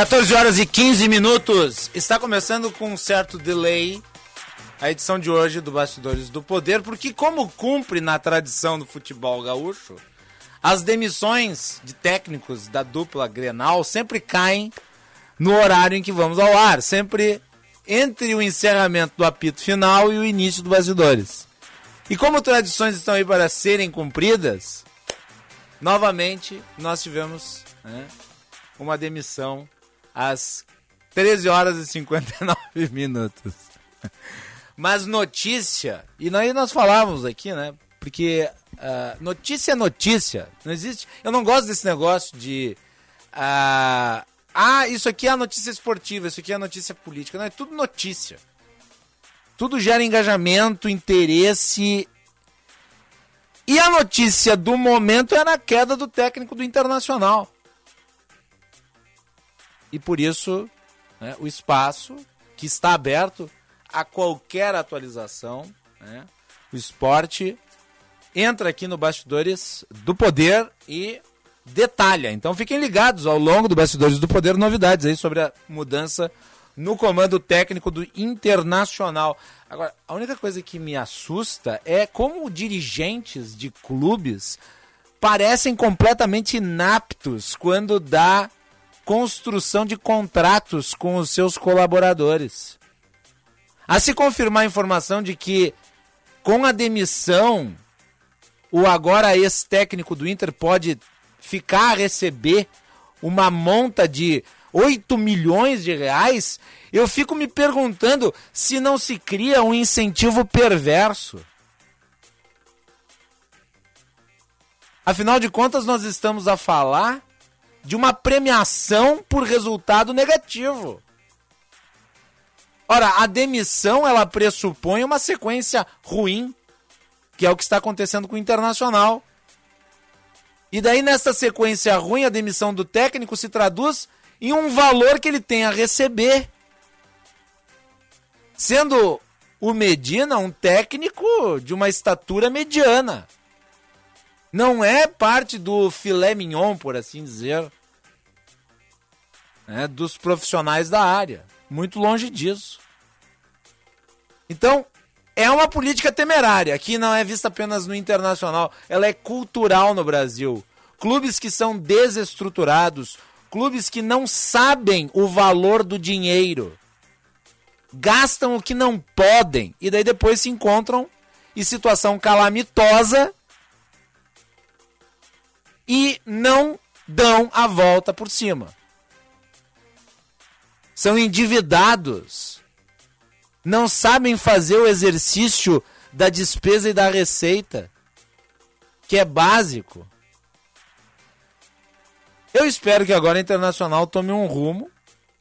14 horas e 15 minutos. Está começando com um certo delay a edição de hoje do Bastidores do Poder, porque como cumpre na tradição do futebol gaúcho, as demissões de técnicos da dupla Grenal sempre caem no horário em que vamos ao ar, sempre entre o encerramento do apito final e o início do Bastidores. E como tradições estão aí para serem cumpridas, novamente nós tivemos né, uma demissão às 13 horas e 59 minutos. Mas notícia, e aí nós falávamos aqui, né? Porque uh, notícia é notícia. Não existe. Eu não gosto desse negócio de. Uh, ah, isso aqui é a notícia esportiva, isso aqui é a notícia política. Não, é tudo notícia. Tudo gera engajamento, interesse. E a notícia do momento é a queda do técnico do Internacional. E por isso, né, o espaço que está aberto a qualquer atualização, né, o esporte entra aqui no Bastidores do Poder e detalha. Então fiquem ligados ao longo do Bastidores do Poder, novidades aí sobre a mudança no comando técnico do Internacional. Agora, a única coisa que me assusta é como dirigentes de clubes parecem completamente inaptos quando dá construção de contratos com os seus colaboradores. A se confirmar a informação de que, com a demissão, o agora ex-técnico do Inter pode ficar a receber uma monta de 8 milhões de reais, eu fico me perguntando se não se cria um incentivo perverso. Afinal de contas, nós estamos a falar de uma premiação por resultado negativo. Ora, a demissão ela pressupõe uma sequência ruim, que é o que está acontecendo com o Internacional. E daí, nessa sequência ruim, a demissão do técnico se traduz em um valor que ele tem a receber. Sendo o Medina um técnico de uma estatura mediana não é parte do filé mignon, por assim dizer, né, dos profissionais da área. Muito longe disso. Então, é uma política temerária, que não é vista apenas no internacional, ela é cultural no Brasil. Clubes que são desestruturados, clubes que não sabem o valor do dinheiro, gastam o que não podem e daí depois se encontram em situação calamitosa e não dão a volta por cima. São endividados. Não sabem fazer o exercício da despesa e da receita, que é básico. Eu espero que agora a Internacional tome um rumo,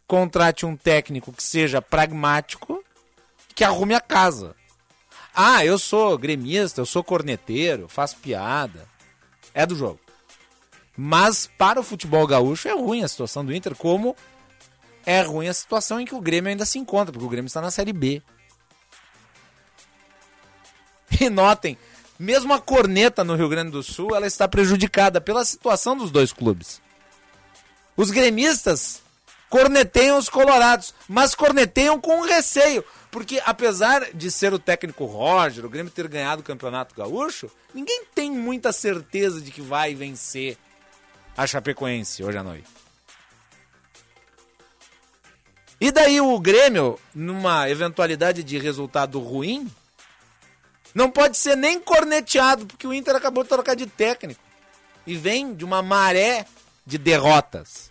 contrate um técnico que seja pragmático, que arrume a casa. Ah, eu sou gremista, eu sou corneteiro, faço piada. É do jogo. Mas para o futebol gaúcho é ruim a situação do Inter, como é ruim a situação em que o Grêmio ainda se encontra, porque o Grêmio está na Série B. E notem, mesmo a corneta no Rio Grande do Sul, ela está prejudicada pela situação dos dois clubes. Os gremistas corneteiam os colorados, mas corneteiam com receio, porque apesar de ser o técnico Roger, o Grêmio ter ganhado o Campeonato Gaúcho, ninguém tem muita certeza de que vai vencer a Chapecoense hoje à noite. E daí o Grêmio, numa eventualidade de resultado ruim, não pode ser nem corneteado, porque o Inter acabou de trocar de técnico. E vem de uma maré de derrotas.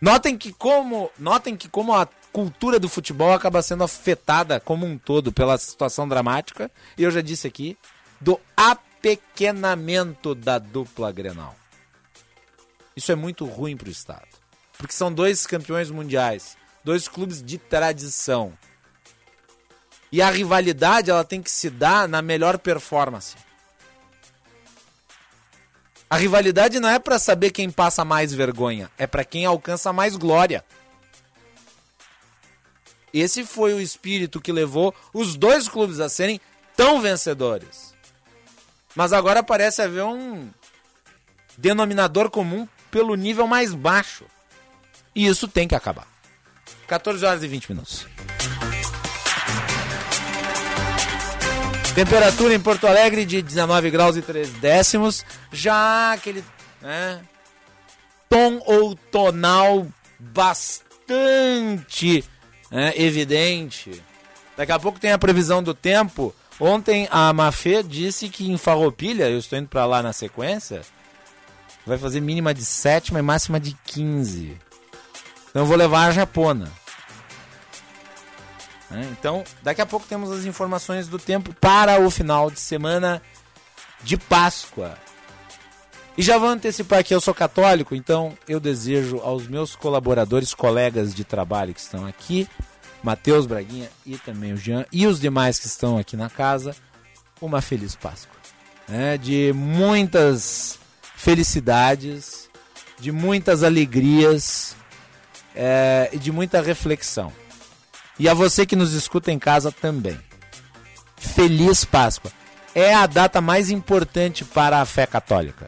Notem que como, notem que como a cultura do futebol acaba sendo afetada como um todo pela situação dramática, e eu já disse aqui, do apequenamento da dupla Grenal. Isso é muito ruim para o Estado. Porque são dois campeões mundiais, dois clubes de tradição. E a rivalidade ela tem que se dar na melhor performance. A rivalidade não é para saber quem passa mais vergonha, é para quem alcança mais glória. Esse foi o espírito que levou os dois clubes a serem tão vencedores. Mas agora parece haver um denominador comum pelo nível mais baixo. E isso tem que acabar. 14 horas e 20 minutos. Temperatura em Porto Alegre de 19 graus e 3 décimos. Já aquele né, tom outonal bastante né, evidente. Daqui a pouco tem a previsão do tempo. Ontem a Mafê disse que em Farroupilha, eu estou indo para lá na sequência, vai fazer mínima de 7, mas máxima de 15. Então eu vou levar a japona. Né? Então, daqui a pouco temos as informações do tempo para o final de semana de Páscoa. E já vou antecipar que eu sou católico, então eu desejo aos meus colaboradores, colegas de trabalho que estão aqui, Matheus Braguinha e também o Jean, e os demais que estão aqui na casa, uma feliz Páscoa. Né? De muitas felicidades, de muitas alegrias é, e de muita reflexão. E a você que nos escuta em casa também. Feliz Páscoa. É a data mais importante para a fé católica.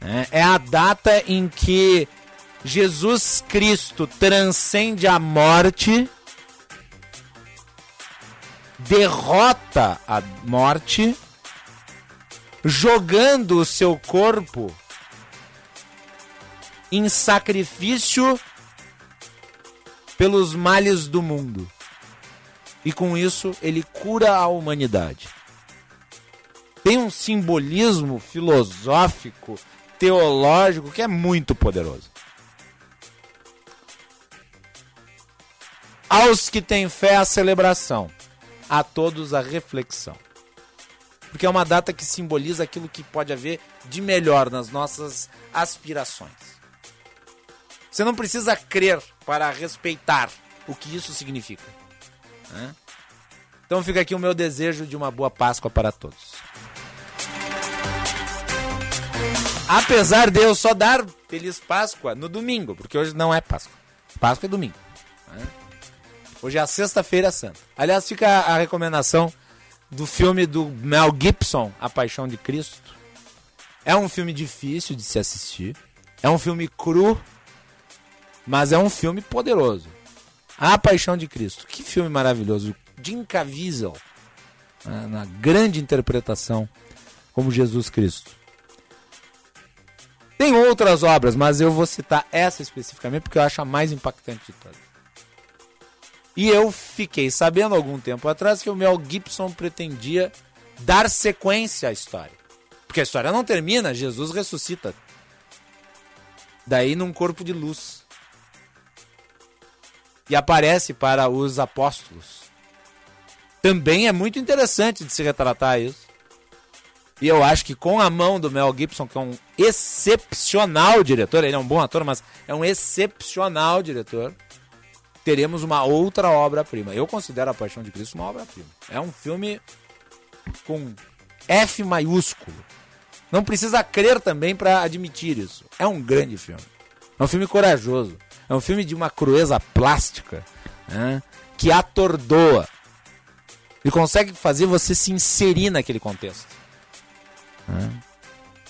É, é a data em que Jesus Cristo transcende a morte, derrota a morte, jogando o seu corpo em sacrifício pelos males do mundo. E com isso ele cura a humanidade. Tem um simbolismo filosófico, teológico que é muito poderoso. Aos que têm fé, a celebração. A todos, a reflexão. Porque é uma data que simboliza aquilo que pode haver de melhor nas nossas aspirações. Você não precisa crer para respeitar o que isso significa. Né? Então fica aqui o meu desejo de uma boa Páscoa para todos. Apesar de eu só dar Feliz Páscoa no domingo, porque hoje não é Páscoa. Páscoa é domingo. Né? Hoje é a Sexta-feira Santa. Aliás, fica a recomendação do filme do Mel Gibson, A Paixão de Cristo. É um filme difícil de se assistir. É um filme cru, mas é um filme poderoso. A Paixão de Cristo. Que filme maravilhoso. Jim Caviezel, né, na grande interpretação como Jesus Cristo. Tem outras obras, mas eu vou citar essa especificamente porque eu acho a mais impactante de todas. E eu fiquei sabendo algum tempo atrás que o Mel Gibson pretendia dar sequência à história. Porque a história não termina, Jesus ressuscita. Daí num corpo de luz e aparece para os apóstolos. Também é muito interessante de se retratar isso. E eu acho que com a mão do Mel Gibson, que é um excepcional diretor, ele é um bom ator, mas é um excepcional diretor, teremos uma outra obra-prima. Eu considero A Paixão de Cristo uma obra-prima. É um filme com F maiúsculo. Não precisa crer também para admitir isso. É um grande filme. É um filme corajoso. É um filme de uma crueza plástica né, que atordoa. Ele consegue fazer você se inserir naquele contexto. Né?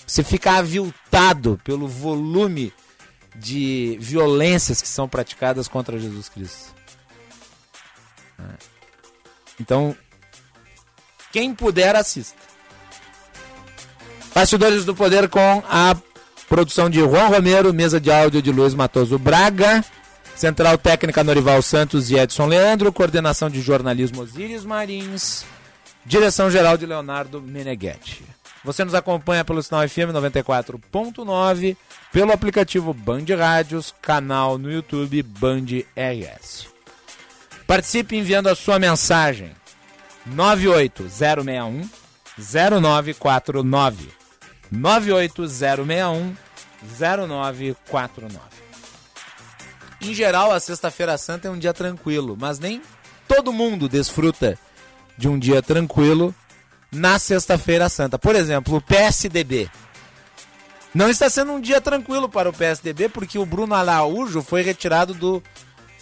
Você fica aviltado pelo volume de violências que são praticadas contra Jesus Cristo. Né? Então, quem puder, assista. Bastidores do Poder com a Produção de Juan Romero, mesa de áudio de Luiz Matoso Braga, central técnica Norival Santos e Edson Leandro, coordenação de jornalismo Osíris Marins, direção geral de Leonardo Meneghetti. Você nos acompanha pelo sinal FM 94.9, pelo aplicativo Band Rádios, canal no YouTube Band RS. Participe enviando a sua mensagem 98061 0949 98061 0949. Em geral, a Sexta-feira Santa é um dia tranquilo, mas nem todo mundo desfruta de um dia tranquilo na Sexta-feira Santa. Por exemplo, o PSDB. Não está sendo um dia tranquilo para o PSDB porque o Bruno Araújo foi retirado do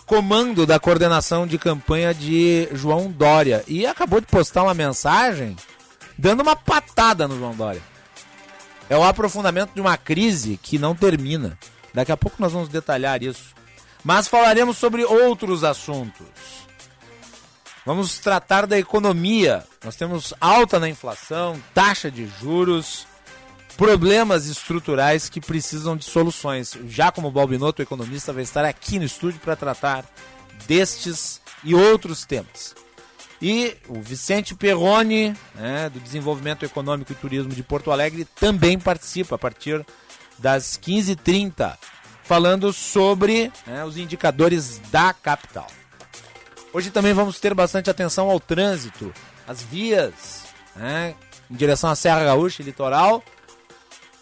comando da coordenação de campanha de João Dória e acabou de postar uma mensagem dando uma patada no João Dória. É o aprofundamento de uma crise que não termina. Daqui a pouco nós vamos detalhar isso. Mas falaremos sobre outros assuntos. Vamos tratar da economia. Nós temos alta na inflação, taxa de juros, problemas estruturais que precisam de soluções. Já como Balbinoto, o economista, vai estar aqui no estúdio para tratar destes e outros temas. E o Vicente Perrone, né, do Desenvolvimento Econômico e Turismo de Porto Alegre, também participa a partir das 15h30, falando sobre né, os indicadores da capital. Hoje também vamos ter bastante atenção ao trânsito, as vias né, em direção à Serra Gaúcha e Litoral,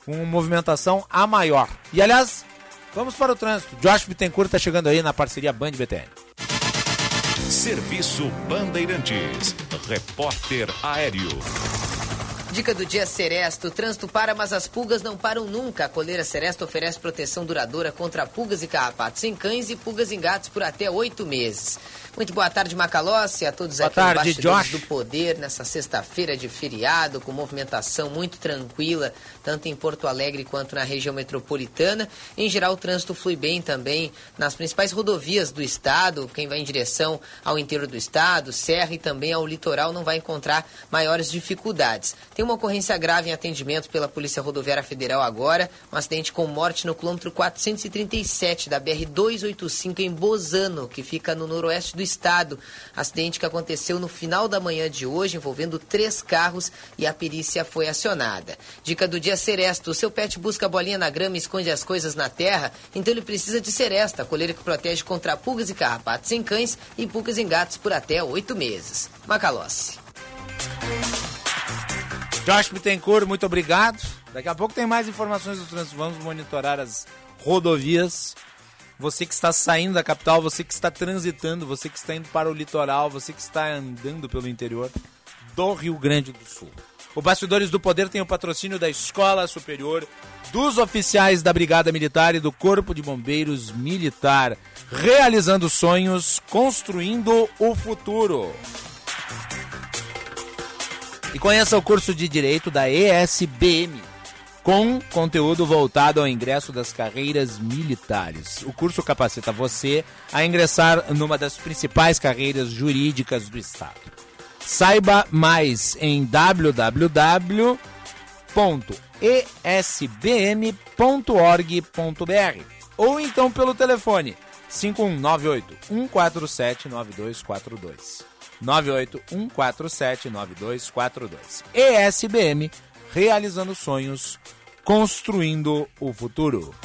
com movimentação a maior. E aliás, vamos para o trânsito. Josh Bittencourt está chegando aí na parceria Band BTN. Serviço Bandeirantes. Repórter Aéreo. Dica do dia Seresto. O trânsito para, mas as pulgas não param nunca. A coleira Seresto oferece proteção duradoura contra pulgas e carrapatos em cães e pulgas em gatos por até oito meses. Muito boa tarde, Macalossi, a todos boa aqui tarde, no Josh. do Poder, nessa sexta-feira de feriado, com movimentação muito tranquila, tanto em Porto Alegre quanto na região metropolitana. Em geral, o trânsito flui bem também nas principais rodovias do estado. Quem vai em direção ao interior do estado, Serra e também ao litoral não vai encontrar maiores dificuldades. Tem uma ocorrência grave em atendimento pela Polícia Rodoviária Federal agora, um acidente com morte no quilômetro 437 da BR-285 em Bozano, que fica no noroeste do estado. Acidente que aconteceu no final da manhã de hoje, envolvendo três carros e a perícia foi acionada. Dica do dia Seresto. O seu pet busca bolinha na grama e esconde as coisas na terra, então ele precisa de Seresta, a coleira que protege contra pulgas e carrapatos em cães e pulgas em gatos por até oito meses. Macalossi. Josh Bittencourt, muito obrigado. Daqui a pouco tem mais informações do trânsito. Vamos monitorar as rodovias você que está saindo da capital, você que está transitando, você que está indo para o litoral, você que está andando pelo interior do Rio Grande do Sul. O Bastidores do Poder tem o patrocínio da Escola Superior, dos oficiais da Brigada Militar e do Corpo de Bombeiros Militar, realizando sonhos, construindo o futuro. E conheça o curso de Direito da ESBM com conteúdo voltado ao ingresso das carreiras militares. O curso capacita você a ingressar numa das principais carreiras jurídicas do Estado. Saiba mais em www.esbm.org.br ou então pelo telefone 5198 147 9242. 98 147 9242. ESBM realizando sonhos, construindo o futuro.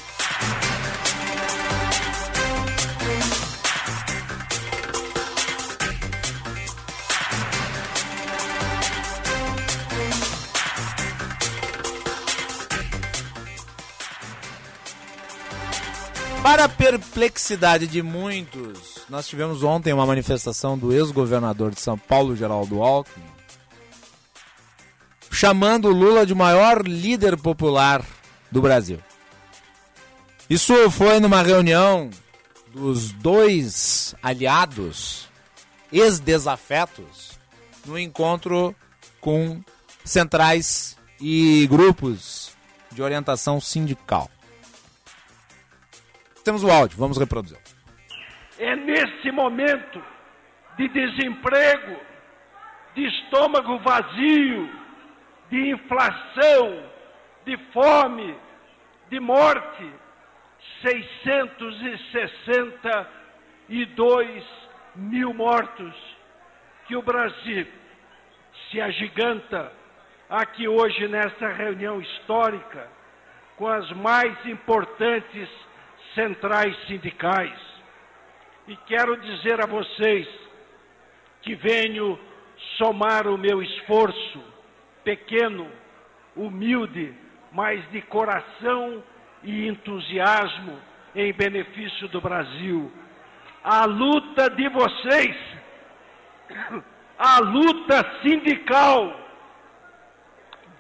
Para a perplexidade de muitos, nós tivemos ontem uma manifestação do ex-governador de São Paulo, Geraldo Alckmin, chamando Lula de maior líder popular do Brasil. Isso foi numa reunião dos dois aliados, ex-desafetos, no encontro com centrais e grupos de orientação sindical. Temos o áudio, vamos reproduzir. É nesse momento de desemprego, de estômago vazio, de inflação, de fome, de morte, 662 mil mortos, que o Brasil se agiganta aqui hoje nesta reunião histórica com as mais importantes centrais sindicais. E quero dizer a vocês que venho somar o meu esforço, pequeno, humilde, mas de coração e entusiasmo em benefício do Brasil. A luta de vocês, a luta sindical,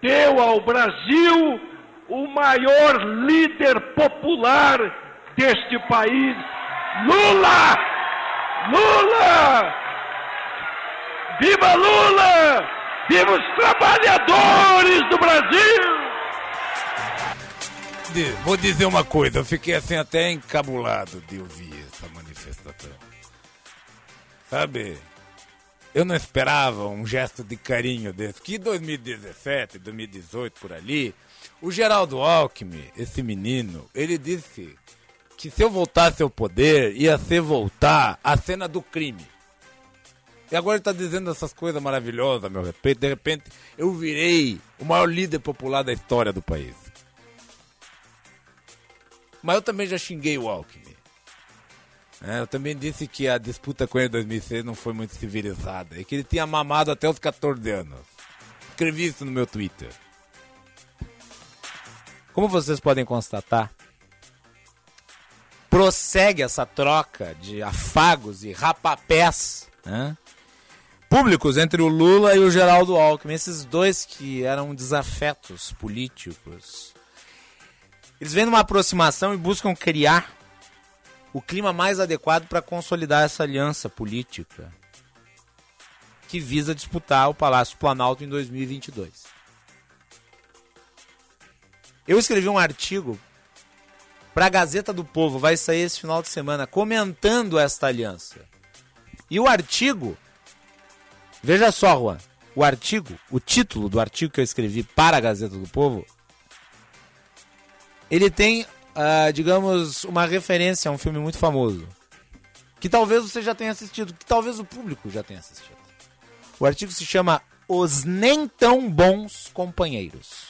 deu ao Brasil o maior líder popular deste país, Lula! Lula! Viva Lula! Viva os trabalhadores do Brasil! Vou dizer uma coisa, eu fiquei assim até encabulado de ouvir essa manifestação. Sabe, eu não esperava um gesto de carinho desse. Que 2017, 2018 por ali, o Geraldo Alckmin, esse menino, ele disse que se eu voltasse ao poder, ia ser voltar à cena do crime. E agora ele está dizendo essas coisas maravilhosas meu respeito. De repente, eu virei o maior líder popular da história do país. Mas eu também já xinguei o Alckmin. É, eu também disse que a disputa com ele em 2006 não foi muito civilizada e que ele tinha mamado até os 14 anos. Escrevi isso no meu Twitter. Como vocês podem constatar, prossegue essa troca de afagos e rapapés né, públicos entre o Lula e o Geraldo Alckmin, esses dois que eram desafetos políticos. Eles vêm numa aproximação e buscam criar o clima mais adequado para consolidar essa aliança política que visa disputar o Palácio Planalto em 2022. Eu escrevi um artigo para a Gazeta do Povo, vai sair esse final de semana, comentando esta aliança. E o artigo, veja só, Juan, o artigo, o título do artigo que eu escrevi para a Gazeta do Povo, ele tem uh, digamos, uma referência a um filme muito famoso. Que talvez você já tenha assistido, que talvez o público já tenha assistido. O artigo se chama Os Nem Tão Bons Companheiros.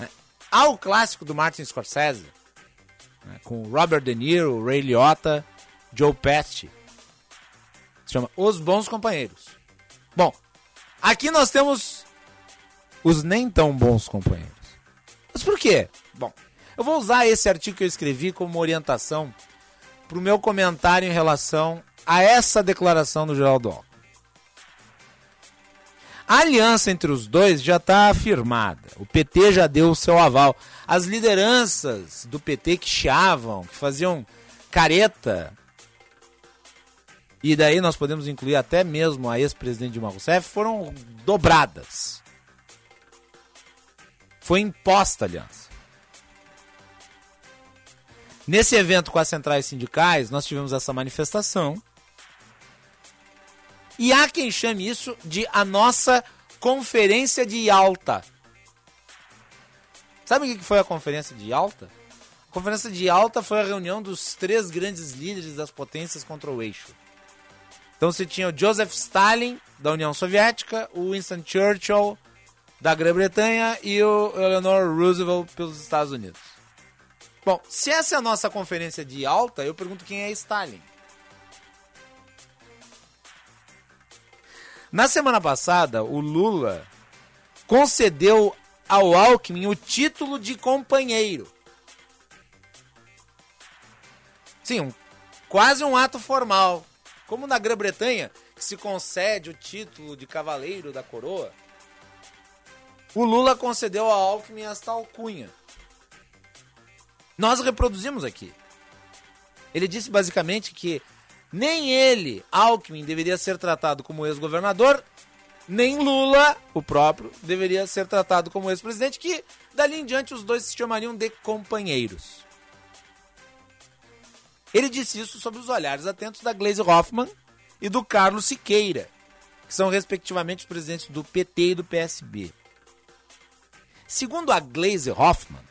É. Há o clássico do Martin Scorsese, né, com Robert De Niro, Ray Liotta, Joe Pesci. Se chama Os Bons Companheiros. Bom, aqui nós temos os nem tão bons companheiros. Mas por quê? Bom, eu vou usar esse artigo que eu escrevi como orientação para o meu comentário em relação a essa declaração do Geraldo Alckmin. A aliança entre os dois já está afirmada. O PT já deu o seu aval. As lideranças do PT que chiavam, que faziam careta, e daí nós podemos incluir até mesmo a ex-presidente Dilma Rousseff, foram dobradas. Foi imposta a aliança. Nesse evento com as centrais sindicais, nós tivemos essa manifestação. E há quem chame isso de a nossa conferência de alta. Sabe o que foi a conferência de alta? A conferência de alta foi a reunião dos três grandes líderes das potências contra o eixo. Então você tinha o Joseph Stalin, da União Soviética, o Winston Churchill, da Grã-Bretanha e o Eleanor Roosevelt pelos Estados Unidos. Bom, se essa é a nossa conferência de alta, eu pergunto quem é Stalin. Na semana passada, o Lula concedeu ao Alckmin o título de companheiro. Sim, um, quase um ato formal. Como na Grã-Bretanha, que se concede o título de cavaleiro da coroa, o Lula concedeu a Alckmin esta alcunha. Nós reproduzimos aqui. Ele disse basicamente que nem ele, Alckmin, deveria ser tratado como ex-governador, nem Lula, o próprio, deveria ser tratado como ex-presidente, que dali em diante os dois se chamariam de companheiros. Ele disse isso sob os olhares atentos da Glaze Hoffman e do Carlos Siqueira, que são respectivamente os presidentes do PT e do PSB. Segundo a Glaze Hoffman,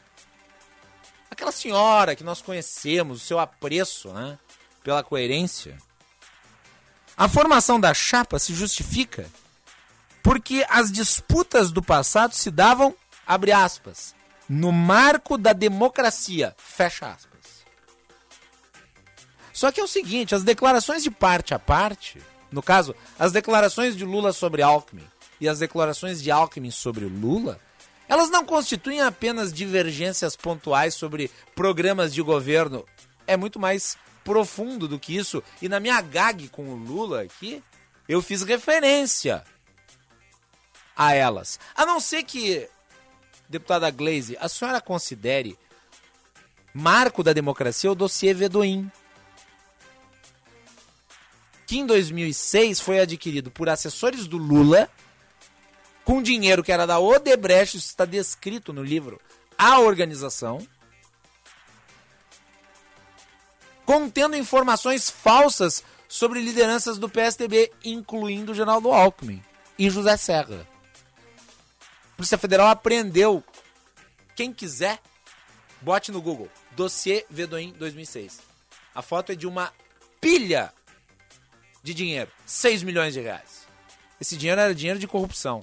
aquela senhora que nós conhecemos, o seu apreço né, pela coerência, a formação da chapa se justifica Porque as disputas do passado se davam, abre aspas, no marco da democracia, fecha aspas. Só que é o seguinte, as declarações de parte a parte, no caso, as declarações de Lula sobre Alckmin e as declarações de Alckmin sobre Lula, elas não constituem apenas divergências pontuais sobre programas de governo. É muito mais profundo do que isso. E na minha gag com o Lula aqui, eu fiz referência a elas. A não ser que, deputada Glaze, a senhora considere marco da democracia o dossiê Vedoim, que em 2006 foi adquirido por assessores do Lula com dinheiro que era da Odebrecht, isso está descrito no livro A Organização, contendo informações falsas sobre lideranças do PSDB, incluindo Geraldo Alckmin e José Serra. A Polícia Federal apreendeu. Quem quiser, bote no Google. Dossiê Vedoim 2006. A foto é de uma pilha de dinheiro. 6 milhões de reais. Esse dinheiro era dinheiro de corrupção.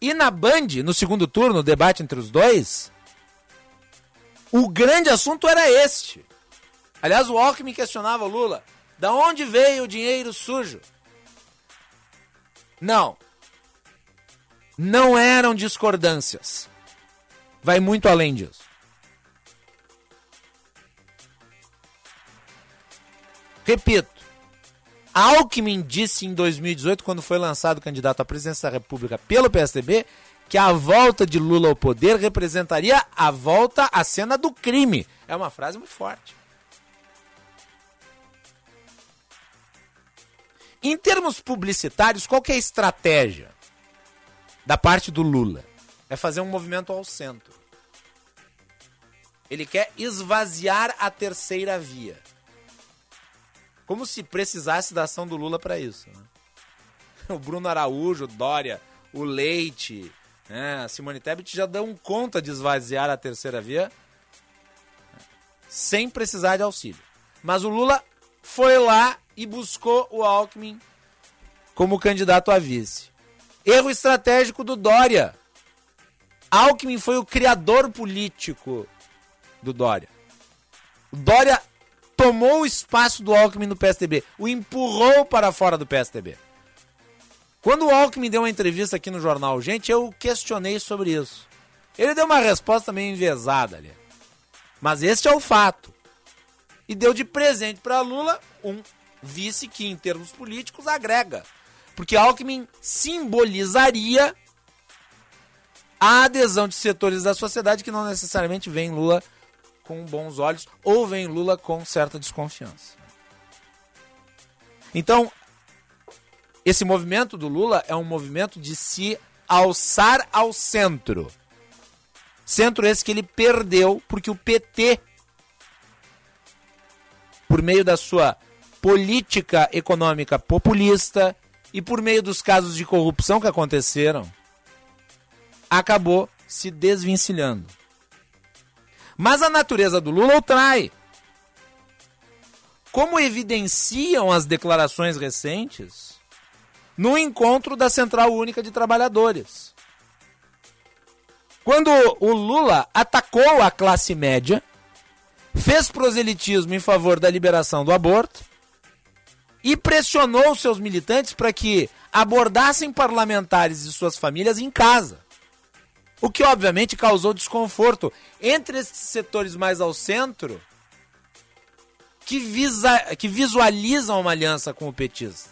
E na Band, no segundo turno, o debate entre os dois, o grande assunto era este. Aliás, o Alckmin questionava o Lula. Da onde veio o dinheiro sujo? Não. Não eram discordâncias. Vai muito além disso. Repito, Alckmin disse em 2018, quando foi lançado candidato à presidência da República pelo PSDB, que a volta de Lula ao poder representaria a volta à cena do crime. É uma frase muito forte. Em termos publicitários, qual é a estratégia da parte do Lula? É fazer um movimento ao centro. Ele quer esvaziar a terceira via. Como se precisasse da ação do Lula para isso. Né? O Bruno Araújo, o Dória, o Leite, né? a Simone Tebet já dão conta de esvaziar a terceira via sem precisar de auxílio. Mas o Lula foi lá e buscou o Alckmin como candidato a vice. Erro estratégico do Dória. Alckmin foi o criador político do Dória. O Dória tomou o espaço do Alckmin no PSDB, o empurrou para fora do PSDB. Quando o Alckmin deu uma entrevista aqui no jornal Gente, eu questionei sobre isso. Ele deu uma resposta meio envezada ali. Mas este é o fato. E deu de presente para Lula um vice que, em termos políticos, agrega. Porque Alckmin simbolizaria a adesão de setores da sociedade que não necessariamente vem Lula com bons olhos ou vem Lula com certa desconfiança. Então, esse movimento do Lula é um movimento de se alçar ao centro. Centro esse que ele perdeu porque o PT, por meio da sua política econômica populista e por meio dos casos de corrupção que aconteceram, acabou se desvencilhando. Mas a natureza do Lula o trai. Como evidenciam as declarações recentes no encontro da Central Única de Trabalhadores. Quando o Lula atacou a classe média, fez proselitismo em favor da liberação do aborto e pressionou seus militantes para que abordassem parlamentares e suas famílias em casa. O que obviamente causou desconforto entre esses setores mais ao centro que, visa, que visualizam uma aliança com o petista.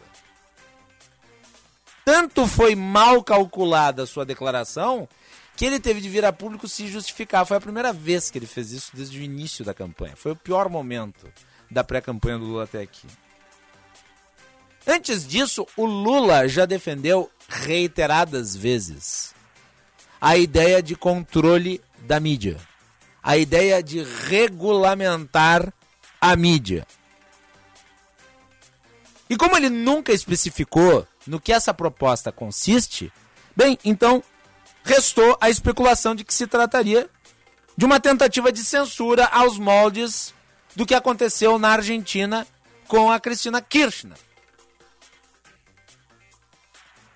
Tanto foi mal calculada a sua declaração que ele teve de vir a público se justificar. Foi a primeira vez que ele fez isso desde o início da campanha. Foi o pior momento da pré-campanha do Lula até aqui. Antes disso, o Lula já defendeu reiteradas vezes a ideia de controle da mídia, a ideia de regulamentar a mídia. E como ele nunca especificou no que essa proposta consiste, bem, então restou a especulação de que se trataria de uma tentativa de censura aos moldes do que aconteceu na Argentina com a Cristina Kirchner.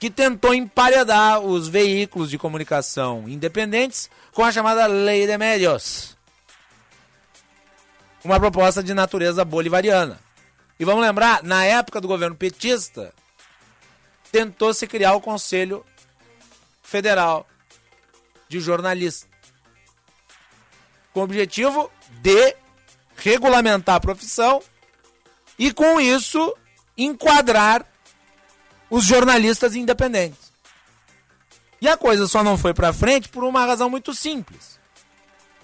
Que tentou emparedar os veículos de comunicação independentes com a chamada Lei de Medios. Uma proposta de natureza bolivariana. E vamos lembrar, na época do governo petista, tentou se criar o Conselho Federal de Jornalistas. Com o objetivo de regulamentar a profissão e, com isso, enquadrar os jornalistas independentes. E a coisa só não foi para frente por uma razão muito simples.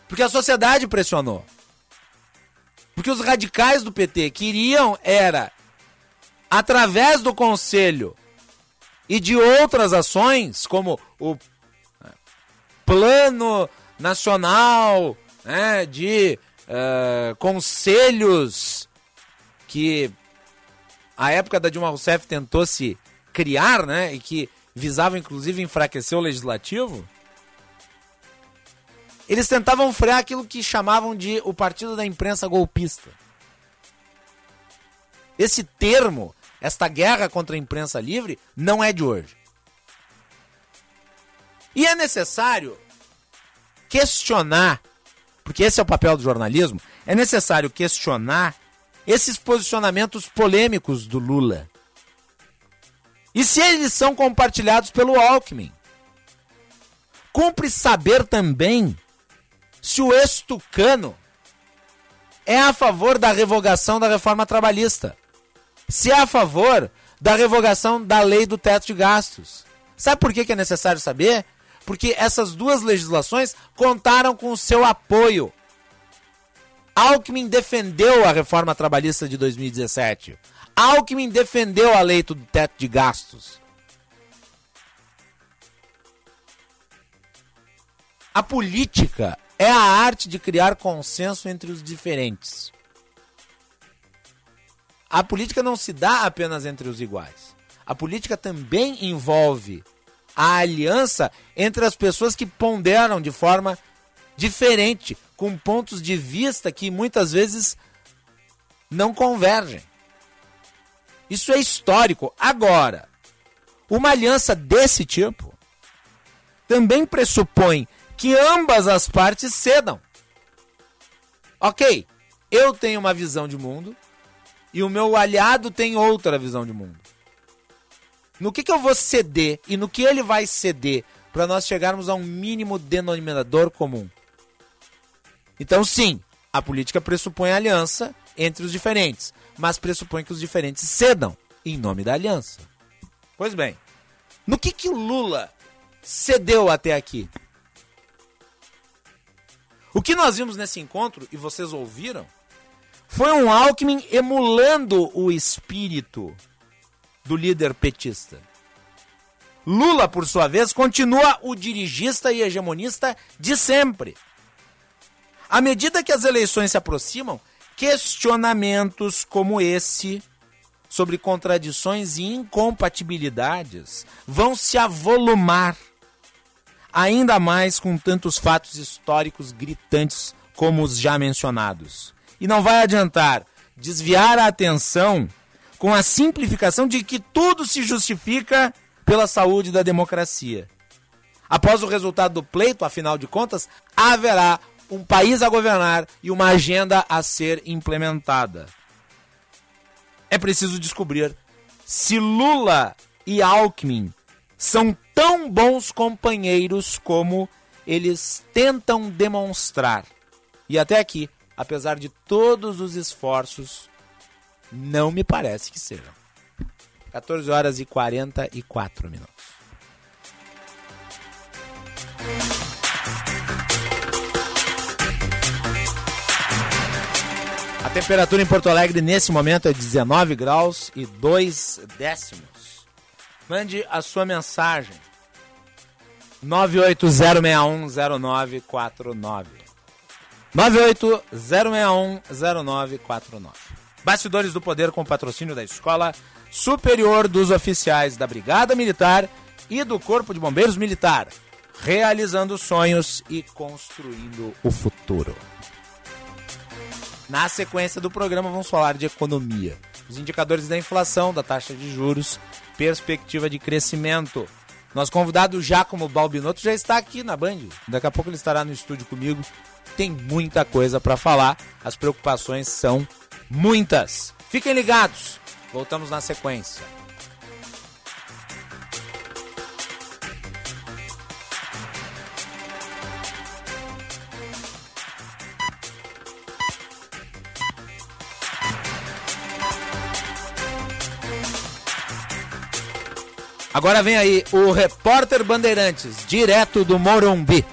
Porque a sociedade pressionou. Porque os radicais do PT queriam era através do conselho e de outras ações, como o é, Plano Nacional né, de uh, conselhos que a época da Dilma Rousseff tentou se criar, né, e que visava inclusive enfraquecer o legislativo, eles tentavam frear aquilo que chamavam de o partido da imprensa golpista. Esse termo, esta guerra contra a imprensa livre, não é de hoje. E é necessário questionar, porque esse é o papel do jornalismo, é necessário questionar esses posicionamentos polêmicos do Lula. E se eles são compartilhados pelo Alckmin? Cumpre saber também se o ex-tucano é a favor da revogação da reforma trabalhista. Se é a favor da revogação da lei do teto de gastos. Sabe por que, que é necessário saber? Porque essas duas legislações contaram com o seu apoio Alckmin defendeu a reforma trabalhista de 2017. Alckmin defendeu a lei do teto de gastos. A política é a arte de criar consenso entre os diferentes. A política não se dá apenas entre os iguais. A política também envolve a aliança entre as pessoas que ponderam de forma diferente, com pontos de vista que muitas vezes não convergem. Isso é histórico. Agora, uma aliança desse tipo também pressupõe que ambas as partes cedam. Ok, eu tenho uma visão de mundo e o meu aliado tem outra visão de mundo. No que, que eu vou ceder e no que ele vai ceder para nós chegarmos a um mínimo denominador comum? Então, sim, a política pressupõe aliança entre os diferentes, mas pressupõe que os diferentes cedam em nome da aliança. Pois bem, no que que Lula cedeu até aqui? O que nós vimos nesse encontro, e vocês ouviram, foi um Alckmin emulando o espírito do líder petista. Lula, por sua vez, continua o dirigista e hegemonista de sempre. À medida que as eleições se aproximam, questionamentos como esse sobre contradições e incompatibilidades vão se avolumar, ainda mais com tantos fatos históricos gritantes como os já mencionados. E não vai adiantar desviar a atenção com a simplificação de que tudo se justifica pela saúde da democracia. Após o resultado do pleito, afinal de contas, haverá um país a governar e uma agenda a ser implementada. É preciso descobrir se Lula e Alckmin são tão bons companheiros como eles tentam demonstrar. E até aqui, apesar de todos os esforços, não me parece que sejam. 14 horas e 44 minutos. Temperatura em Porto Alegre nesse momento é 19 graus e 2 décimos. Mande a sua mensagem. 980610949. 980610949. Bastidores do Poder com patrocínio da Escola Superior dos Oficiais da Brigada Militar e do Corpo de Bombeiros Militar, realizando sonhos e construindo o futuro. Na sequência do programa, vamos falar de economia. Os indicadores da inflação, da taxa de juros perspectiva de crescimento. Nosso convidado Giacomo Balbinotto já está aqui na Band. Daqui a pouco ele estará no estúdio comigo. Tem muita coisa para falar. As preocupações são muitas. Fiquem ligados. Voltamos na sequência. Agora vem aí o repórter Bandeirantes, direto do Morumbi.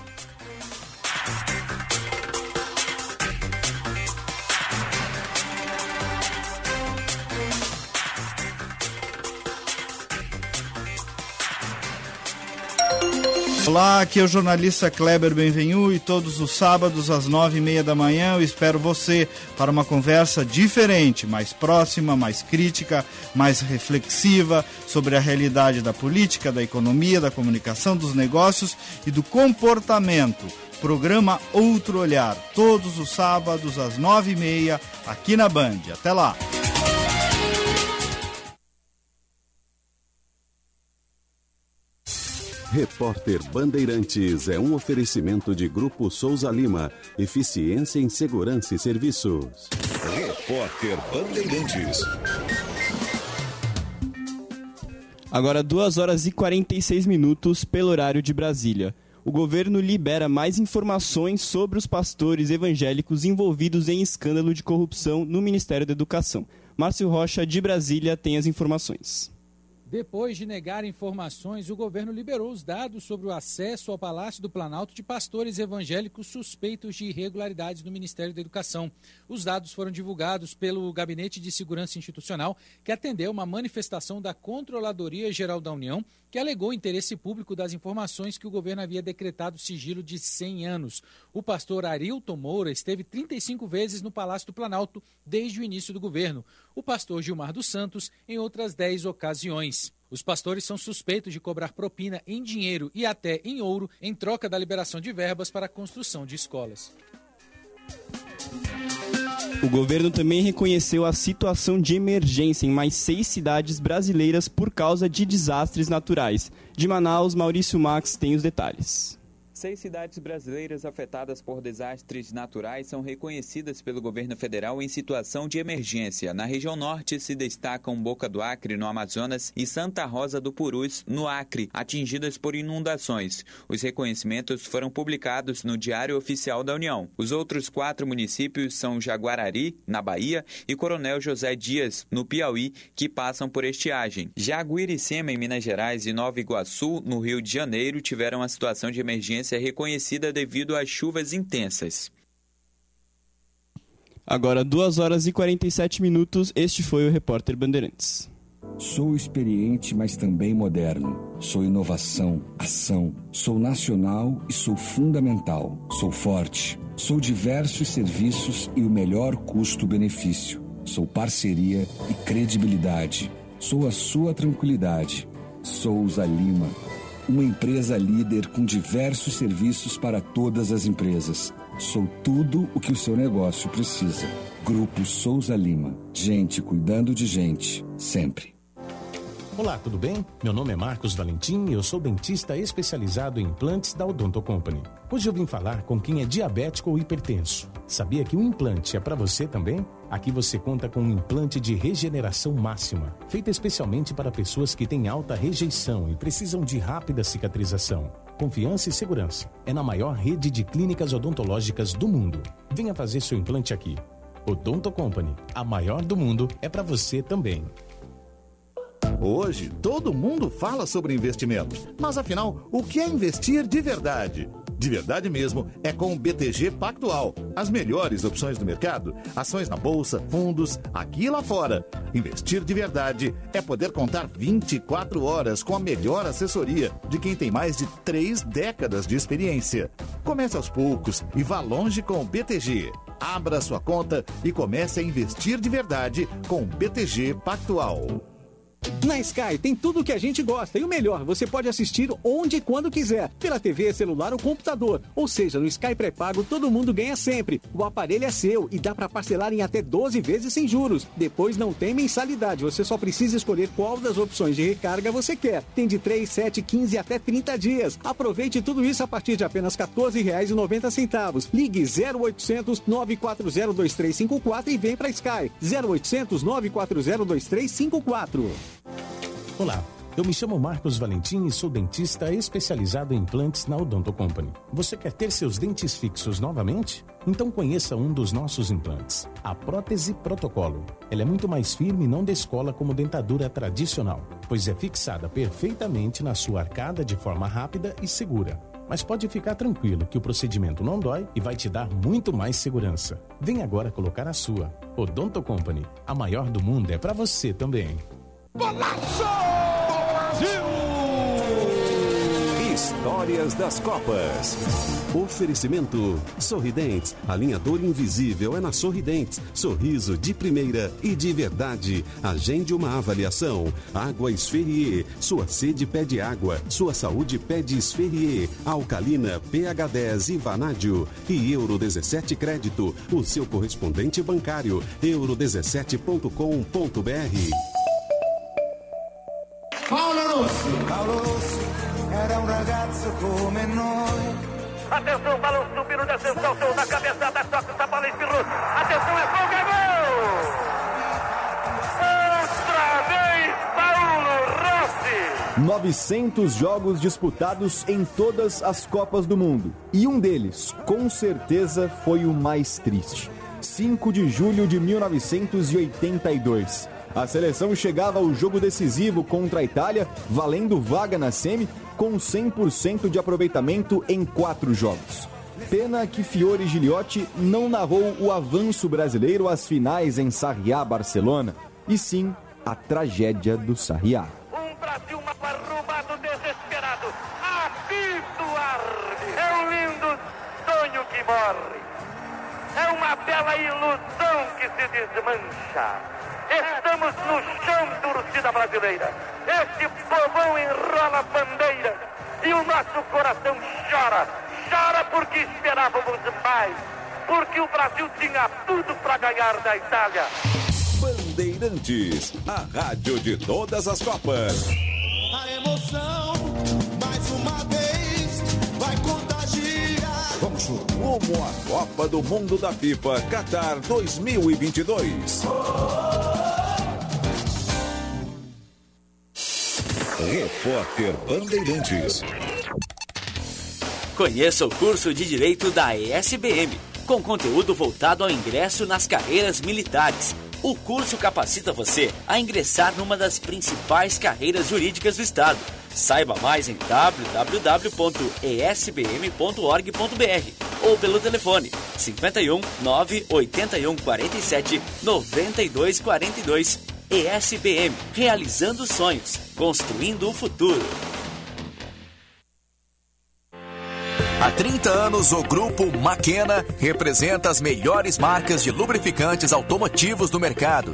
Olá, aqui é o jornalista Kleber Benvenu e todos os sábados às nove e meia da manhã eu espero você para uma conversa diferente, mais próxima, mais crítica, mais reflexiva sobre a realidade da política, da economia, da comunicação, dos negócios e do comportamento. Programa Outro Olhar, todos os sábados às nove e meia aqui na Band. Até lá! Repórter Bandeirantes é um oferecimento de Grupo Souza Lima. Eficiência em Segurança e Serviços. Repórter Bandeirantes. Agora 2 horas e 46 minutos pelo horário de Brasília. O governo libera mais informações sobre os pastores evangélicos envolvidos em escândalo de corrupção no Ministério da Educação. Márcio Rocha, de Brasília, tem as informações. Depois de negar informações, o governo liberou os dados sobre o acesso ao Palácio do Planalto de pastores evangélicos suspeitos de irregularidades no Ministério da Educação. Os dados foram divulgados pelo Gabinete de Segurança Institucional, que atendeu uma manifestação da Controladoria Geral da União, que alegou interesse público das informações que o governo havia decretado sigilo de 100 anos. O pastor Arilton Moura esteve 35 vezes no Palácio do Planalto desde o início do governo. O pastor Gilmar dos Santos em outras 10 ocasiões. Os pastores são suspeitos de cobrar propina em dinheiro e até em ouro em troca da liberação de verbas para a construção de escolas. O governo também reconheceu a situação de emergência em mais seis cidades brasileiras por causa de desastres naturais. De Manaus, Maurício Max tem os detalhes. Seis cidades brasileiras afetadas por desastres naturais são reconhecidas pelo governo federal em situação de emergência. Na região norte se destacam Boca do Acre, no Amazonas, e Santa Rosa do Purus, no Acre, atingidas por inundações. Os reconhecimentos foram publicados no Diário Oficial da União. Os outros quatro municípios são Jaguarari, na Bahia, e Coronel José Dias, no Piauí, que passam por estiagem. Jaguiricema, em Minas Gerais, e Nova Iguaçu, no Rio de Janeiro, tiveram a situação de emergência é reconhecida devido às chuvas intensas. Agora, 2 horas e 47 minutos, este foi o Repórter Bandeirantes. Sou experiente, mas também moderno. Sou inovação, ação. Sou nacional e sou fundamental. Sou forte. Sou diversos serviços e o melhor custo-benefício. Sou parceria e credibilidade. Sou a sua tranquilidade. Souza Lima uma empresa líder com diversos serviços para todas as empresas. Sou tudo o que o seu negócio precisa. Grupo Souza Lima. Gente cuidando de gente, sempre. Olá, tudo bem? Meu nome é Marcos Valentim e eu sou dentista especializado em implantes da Odonto Company. Hoje eu vim falar com quem é diabético ou hipertenso. Sabia que o implante é para você também? Aqui você conta com um implante de regeneração máxima, feito especialmente para pessoas que têm alta rejeição e precisam de rápida cicatrização. Confiança e segurança. É na maior rede de clínicas odontológicas do mundo. Venha fazer seu implante aqui. Odonto Company, a maior do mundo, é para você também. Hoje, todo mundo fala sobre investimento. Mas afinal, o que é investir de verdade? De verdade mesmo, é com o BTG Pactual. As melhores opções do mercado, ações na bolsa, fundos, aqui e lá fora. Investir de verdade é poder contar 24 horas com a melhor assessoria de quem tem mais de três décadas de experiência. Comece aos poucos e vá longe com o BTG. Abra sua conta e comece a investir de verdade com o BTG Pactual. Na Sky tem tudo o que a gente gosta e o melhor, você pode assistir onde e quando quiser, pela TV, celular ou computador. Ou seja, no Sky pré-pago todo mundo ganha sempre. O aparelho é seu e dá para parcelar em até 12 vezes sem juros. Depois não tem mensalidade, você só precisa escolher qual das opções de recarga você quer. Tem de 3, 7, 15 até 30 dias. Aproveite tudo isso a partir de apenas R$ 14,90. Ligue 0800 940 2354 e vem para Sky. 0800 940 2354. Olá, eu me chamo Marcos Valentim e sou dentista especializado em implantes na Odonto Company. Você quer ter seus dentes fixos novamente? Então conheça um dos nossos implantes, a prótese protocolo. Ela é muito mais firme e não descola como dentadura tradicional, pois é fixada perfeitamente na sua arcada de forma rápida e segura. Mas pode ficar tranquilo que o procedimento não dói e vai te dar muito mais segurança. Vem agora colocar a sua. Odonto Company, a maior do mundo é para você também. Golaço! Brasil! Histórias das Copas. Oferecimento Sorridentes. Alinhador invisível é na Sorridentes. Sorriso de primeira e de verdade. Agende uma avaliação. Água Esferrier. Sua sede pede água. Sua saúde pede Esferrier. Alcalina, pH10 e Vanádio. E Euro 17 Crédito. O seu correspondente bancário. euro17.com.br. Paolo Rossi. Paolo Rossi era un ragazzo come noi. Atenção, balão subindo, desceu, saltou na cabeçada, toca essa bola espirrou. Atenção, é folga, gol! Outra vez, Paulo Rossi! 900 jogos disputados em todas as Copas do Mundo. E um deles, com certeza, foi o mais triste. 5 de julho de 1982. A seleção chegava ao jogo decisivo contra a Itália, valendo vaga na semi, com 100% de aproveitamento em quatro jogos. Pena que Fiore Giliotti não narrou o avanço brasileiro às finais em Sarriá, Barcelona, e sim a tragédia do Sarriá. Um Brasil roubado desesperado. Apito. É um lindo sonho que morre. É uma bela ilusão que se desmancha. Estamos no chão, torcida brasileira. Este povão enrola a bandeira e o nosso coração chora. Chora porque esperávamos mais. Porque o Brasil tinha tudo para ganhar da Itália. Bandeirantes, a rádio de todas as Copas. A emoção, mais uma vez, vai contagiar. Vamos rumo à Copa do Mundo da FIFA Qatar 2022. Repórter Bandeirantes. Conheça o curso de Direito da ESBM, com conteúdo voltado ao ingresso nas carreiras militares. O curso capacita você a ingressar numa das principais carreiras jurídicas do Estado. Saiba mais em www.esbm.org.br ou pelo telefone 51 981 47 92 42. ESBM, realizando sonhos, construindo o futuro. Há 30 anos, o grupo Maquena representa as melhores marcas de lubrificantes automotivos do mercado,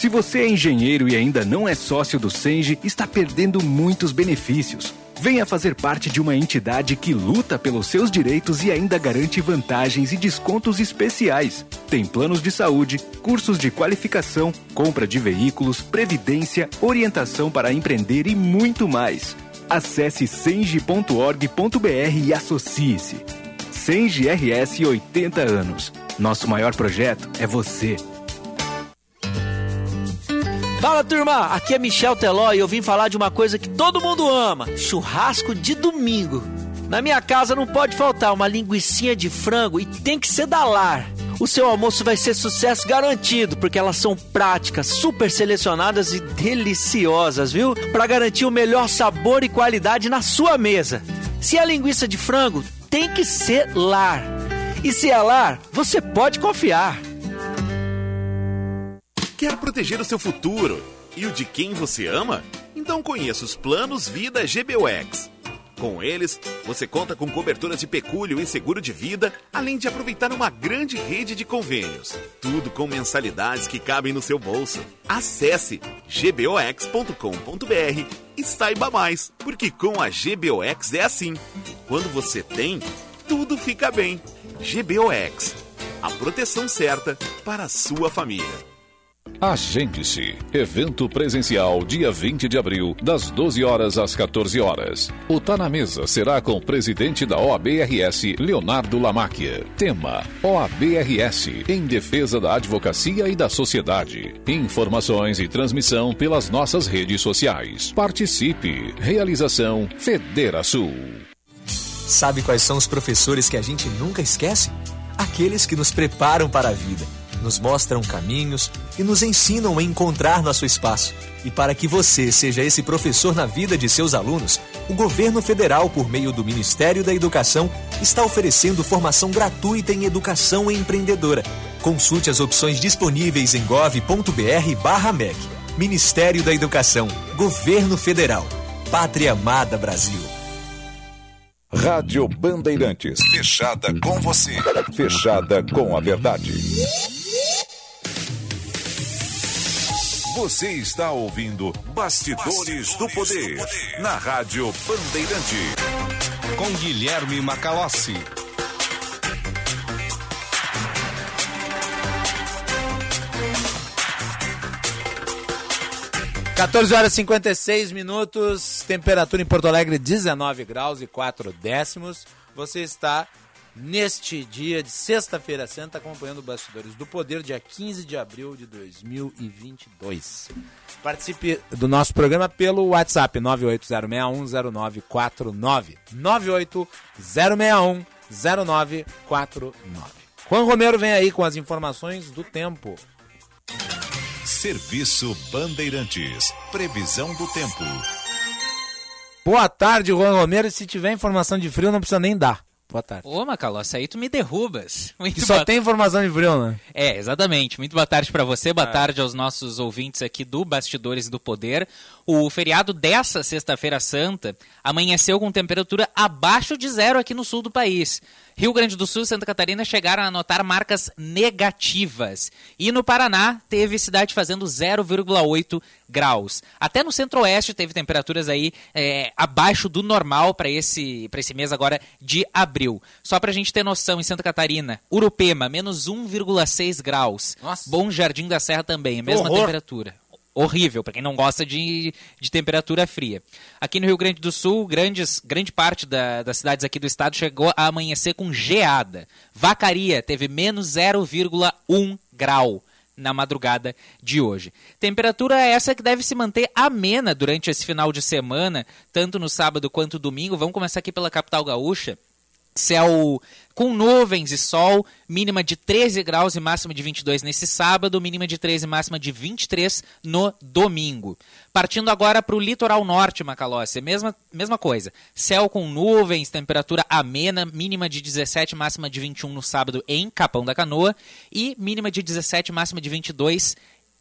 Se você é engenheiro e ainda não é sócio do Senge, está perdendo muitos benefícios. Venha fazer parte de uma entidade que luta pelos seus direitos e ainda garante vantagens e descontos especiais. Tem planos de saúde, cursos de qualificação, compra de veículos, previdência, orientação para empreender e muito mais. Acesse senge.org.br e associe-se. Senge RS 80 anos. Nosso maior projeto é você. Fala turma, aqui é Michel Teló e eu vim falar de uma coisa que todo mundo ama: churrasco de domingo. Na minha casa não pode faltar uma linguiçinha de frango e tem que ser da lar. o seu almoço vai ser sucesso garantido, porque elas são práticas, super selecionadas e deliciosas, viu? Para garantir o melhor sabor e qualidade na sua mesa. Se é linguiça de frango, tem que ser lar. E se é lar, você pode confiar. Quer proteger o seu futuro e o de quem você ama? Então conheça os planos Vida GBUX. Com eles, você conta com coberturas de pecúlio e seguro de vida, além de aproveitar uma grande rede de convênios. Tudo com mensalidades que cabem no seu bolso. Acesse gbox.com.br e saiba mais, porque com a GBOX é assim. Quando você tem, tudo fica bem. GBOX, a proteção certa para a sua família. Agende-se. Evento presencial dia 20 de abril, das 12 horas às 14 horas. O Tá na Mesa será com o presidente da OABRS, Leonardo Lamáquia. Tema: OABRS em defesa da advocacia e da sociedade. Informações e transmissão pelas nossas redes sociais. Participe. Realização Federação. Sabe quais são os professores que a gente nunca esquece? Aqueles que nos preparam para a vida nos mostram caminhos e nos ensinam a encontrar nosso espaço. E para que você seja esse professor na vida de seus alunos, o governo federal, por meio do Ministério da Educação, está oferecendo formação gratuita em educação empreendedora. Consulte as opções disponíveis em gov.br/mec. Ministério da Educação, Governo Federal, Pátria Amada Brasil. Rádio Bandeirantes. Fechada com você. Fechada com a verdade. Você está ouvindo Bastidores, Bastidores do, poder, do Poder na Rádio Bandeirante. Com Guilherme Macalossi. Quatorze horas e 56 minutos, temperatura em Porto Alegre 19 graus e 4 décimos. Você está neste dia de sexta-feira santa, acompanhando Bastidores do Poder, dia 15 de abril de 2022. Participe do nosso programa pelo WhatsApp 980610949. 980610949. Juan Romero vem aí com as informações do tempo. Serviço Bandeirantes. Previsão do tempo. Boa tarde, Juan Romero. E se tiver informação de frio, não precisa nem dar. Boa tarde. Ô, Macalossi, aí tu me derrubas. Muito e só boa... tem informação de frio, né? É, exatamente. Muito boa tarde para você, boa ah. tarde aos nossos ouvintes aqui do Bastidores do Poder. O feriado dessa sexta-feira santa amanheceu com temperatura abaixo de zero aqui no sul do país. Rio Grande do Sul e Santa Catarina chegaram a anotar marcas negativas. E no Paraná teve cidade fazendo 0,8 graus. Até no centro-oeste teve temperaturas aí é, abaixo do normal para esse, esse mês agora de abril. Só para a gente ter noção, em Santa Catarina, Urupema, menos 1,6 graus. Nossa. Bom Jardim da Serra também, a mesma Horror. temperatura horrível para quem não gosta de, de temperatura fria. Aqui no Rio Grande do Sul, grandes, grande parte da, das cidades aqui do estado chegou a amanhecer com geada. Vacaria teve menos 0,1 grau na madrugada de hoje. Temperatura essa que deve se manter amena durante esse final de semana, tanto no sábado quanto domingo. Vamos começar aqui pela capital gaúcha. Céu com nuvens e sol, mínima de 13 graus e máxima de 22 nesse sábado, mínima de 13 e máxima de 23 no domingo. Partindo agora para o litoral norte, Macalossi, mesma, mesma coisa. Céu com nuvens, temperatura amena, mínima de 17, máxima de 21 no sábado em Capão da Canoa e mínima de 17, máxima de 22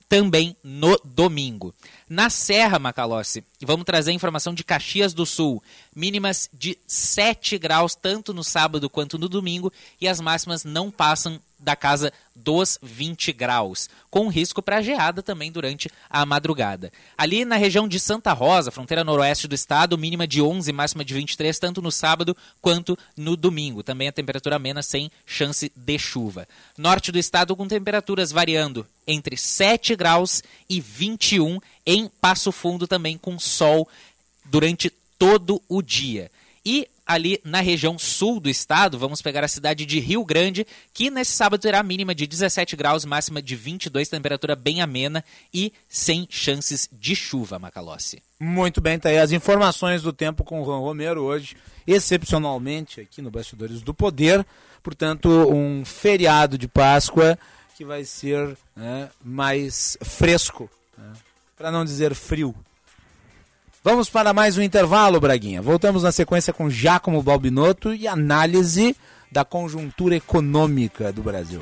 também no domingo. Na Serra, Macalossi, vamos trazer informação de Caxias do Sul. Mínimas de 7 graus, tanto no sábado quanto no domingo, e as máximas não passam da casa dos 20 graus, com risco para geada também durante a madrugada. Ali na região de Santa Rosa, fronteira noroeste do estado, mínima de 11, máxima de 23, tanto no sábado quanto no domingo. Também a temperatura amena sem chance de chuva. Norte do estado com temperaturas variando entre 7 graus e 21 em Passo Fundo também com sol durante todo o dia. E ali na região sul do estado, vamos pegar a cidade de Rio Grande, que nesse sábado terá mínima de 17 graus, máxima de 22, temperatura bem amena e sem chances de chuva, Macalossi. Muito bem, tá aí as informações do tempo com o Juan Romero hoje, excepcionalmente aqui no Bastidores do Poder. portanto, um feriado de Páscoa que vai ser né, mais fresco, né, para não dizer frio. Vamos para mais um intervalo, Braguinha. Voltamos na sequência com Giacomo Balbinotto e análise da conjuntura econômica do Brasil.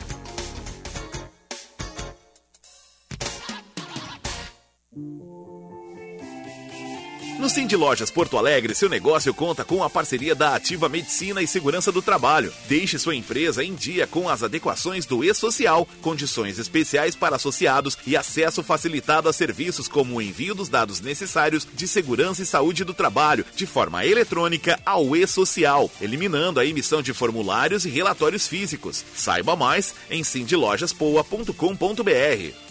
No Cindy Lojas Porto Alegre, seu negócio conta com a parceria da Ativa Medicina e Segurança do Trabalho. Deixe sua empresa em dia com as adequações do E-Social, condições especiais para associados e acesso facilitado a serviços como o envio dos dados necessários de segurança e saúde do trabalho de forma eletrônica ao E-Social, eliminando a emissão de formulários e relatórios físicos. Saiba mais em cindylojaspoa.com.br.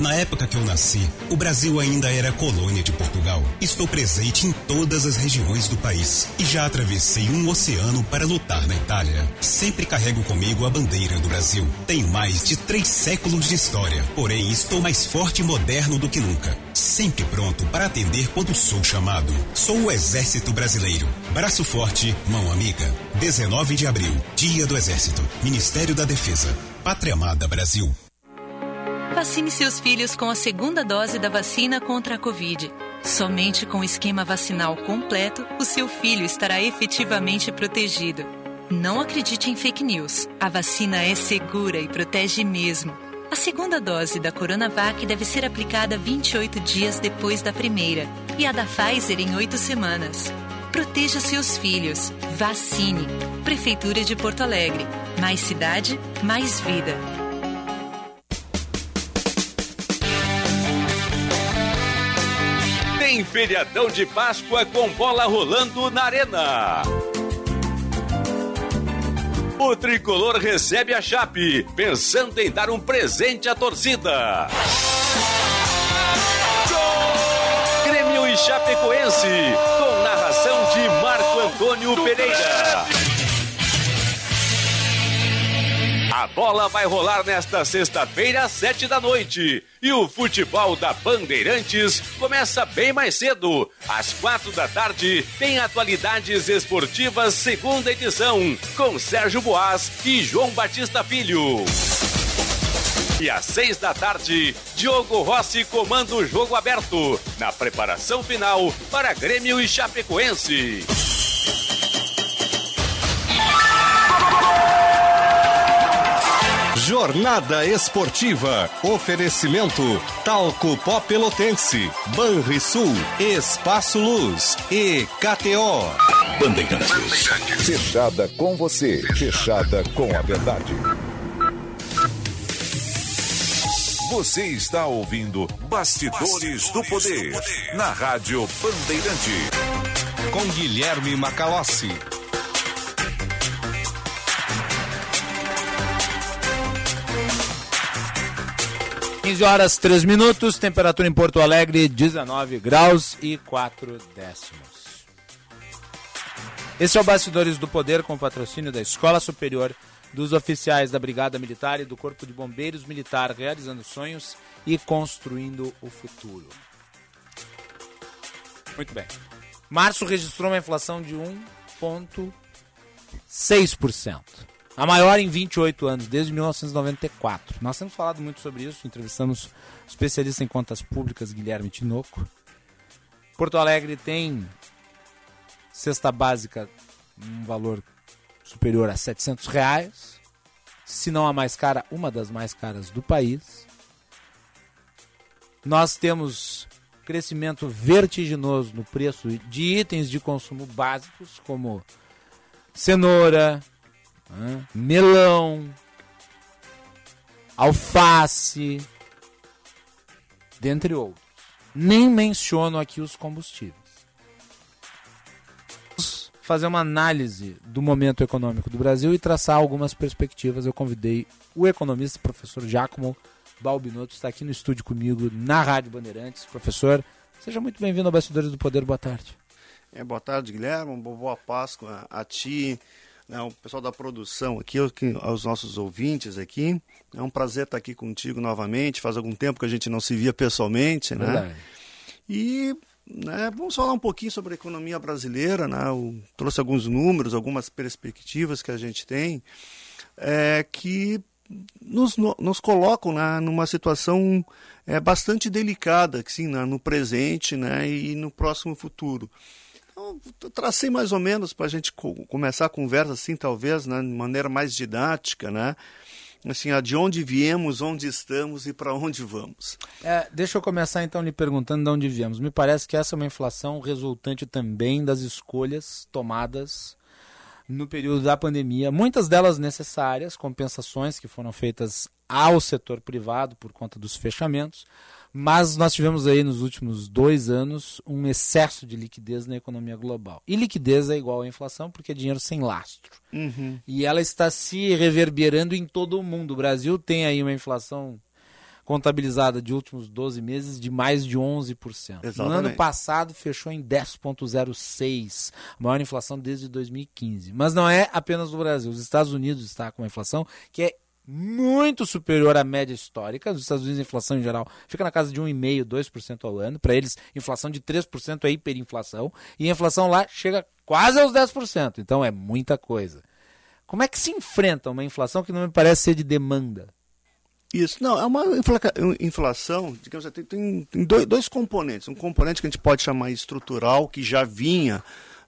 Na época que eu nasci, o Brasil ainda era colônia de Portugal. Estou presente em todas as regiões do país e já atravessei um oceano para lutar na Itália. Sempre carrego comigo a bandeira do Brasil. Tenho mais de três séculos de história, porém estou mais forte e moderno do que nunca. Sempre pronto para atender quando sou chamado. Sou o Exército Brasileiro. Braço forte, mão amiga. 19 de abril, Dia do Exército. Ministério da Defesa. Pátria Amada Brasil. Vacine seus filhos com a segunda dose da vacina contra a Covid. Somente com o esquema vacinal completo, o seu filho estará efetivamente protegido. Não acredite em fake news. A vacina é segura e protege mesmo. A segunda dose da Coronavac deve ser aplicada 28 dias depois da primeira e a da Pfizer em 8 semanas. Proteja seus filhos. Vacine. Prefeitura de Porto Alegre. Mais cidade, mais vida. Feriadão de Páscoa com bola rolando na Arena. O tricolor recebe a Chape, pensando em dar um presente à torcida. Grêmio e Chapecoense, com narração de Marco Antônio Pereira. A bola vai rolar nesta sexta-feira, às sete da noite. E o futebol da Bandeirantes começa bem mais cedo. Às quatro da tarde, tem atualidades esportivas, segunda edição, com Sérgio Boas e João Batista Filho. E às seis da tarde, Diogo Rossi comanda o jogo aberto, na preparação final para Grêmio e Chapecoense. Jornada Esportiva. Oferecimento Talco Pó Pelotense, Banrisul, Espaço Luz e KTO. Bandeirantes. Fechada com você, fechada com a verdade. Você está ouvindo Bastidores, do, Poder, na Rádio Bandeirante. Com Guilherme Macalossi. 15 horas 3 minutos, temperatura em Porto Alegre 19 graus e 4 décimos. Esse é o Bastidores do Poder com patrocínio da Escola Superior dos oficiais da Brigada Militar e do Corpo de Bombeiros Militar realizando sonhos e construindo o futuro. Muito bem. Março registrou uma inflação de 1,6%. A maior em 28 anos, desde 1994. Nós temos falado muito sobre isso, entrevistamos especialista em contas públicas, Guilherme Tinoco. Porto Alegre tem cesta básica um valor superior a 700 reais, se não a mais cara, uma das mais caras do país. Nós temos crescimento vertiginoso no preço de itens de consumo básicos, como cenoura, melão, alface, dentre outros. Nem menciono aqui os combustíveis. Vamos fazer uma análise do momento econômico do Brasil e traçar algumas perspectivas. Eu convidei o economista, professor Giacomo Balbinotto, está aqui no estúdio comigo na Rádio Bandeirantes. Professor, seja muito bem-vindo ao Bastidores do Poder. Boa tarde. É, boa tarde, Guilherme. Boa Páscoa a ti, né, o pessoal da produção aqui, aos nossos ouvintes aqui. É um prazer estar aqui contigo novamente. Faz algum tempo que a gente não se via pessoalmente, né? Verdade. E né, vamos falar um pouquinho sobre a economia brasileira, né? Eu trouxe alguns números, algumas perspectivas que a gente tem, é, que nos, nos colocam né, numa situação é, bastante delicada, sim, né, no presente né, e no próximo futuro. Então, tracei mais ou menos para a gente co começar a conversa assim, talvez, né, de maneira mais didática, né? Assim, de onde viemos, onde estamos e para onde vamos. É, deixa eu começar então lhe perguntando de onde viemos. Me parece que essa é uma inflação resultante também das escolhas tomadas no período da pandemia, muitas delas necessárias, compensações que foram feitas ao setor privado por conta dos fechamentos, mas nós tivemos aí nos últimos dois anos um excesso de liquidez na economia global. E liquidez é igual à inflação porque é dinheiro sem lastro. Uhum. E ela está se reverberando em todo o mundo. O Brasil tem aí uma inflação contabilizada de últimos 12 meses de mais de 11%. Exatamente. No ano passado fechou em 10,06%, a maior inflação desde 2015. Mas não é apenas o Brasil. Os Estados Unidos está com uma inflação que é muito superior à média histórica. Nos Estados Unidos, a inflação em geral fica na casa de 1,5%, 2% ao ano. Para eles, inflação de 3% é hiperinflação. E a inflação lá chega quase aos 10%. Então é muita coisa. Como é que se enfrenta uma inflação que não me parece ser de demanda? Isso, não, é uma inflação, digamos assim, tem, tem dois, dois, componentes. Um componente que a gente pode chamar estrutural, que já vinha.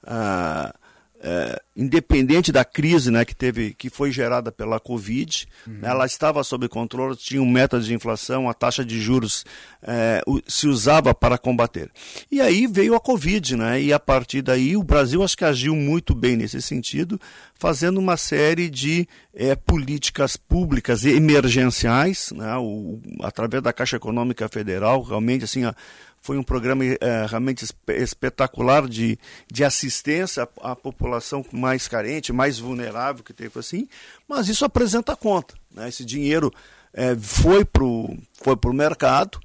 Ah, é, independente da crise né, que, teve, que foi gerada pela Covid, uhum. ela estava sob controle, tinha um método de inflação, a taxa de juros é, se usava para combater. E aí veio a Covid, né, e a partir daí o Brasil acho que agiu muito bem nesse sentido, fazendo uma série de é, políticas públicas emergenciais, né, o, através da Caixa Econômica Federal, realmente assim, a, foi um programa é, realmente espetacular de, de assistência à, à, população mais carente, mais vulnerável que teve assim, mas isso apresenta conta. Né? Esse dinheiro é, foi para o foi pro mercado,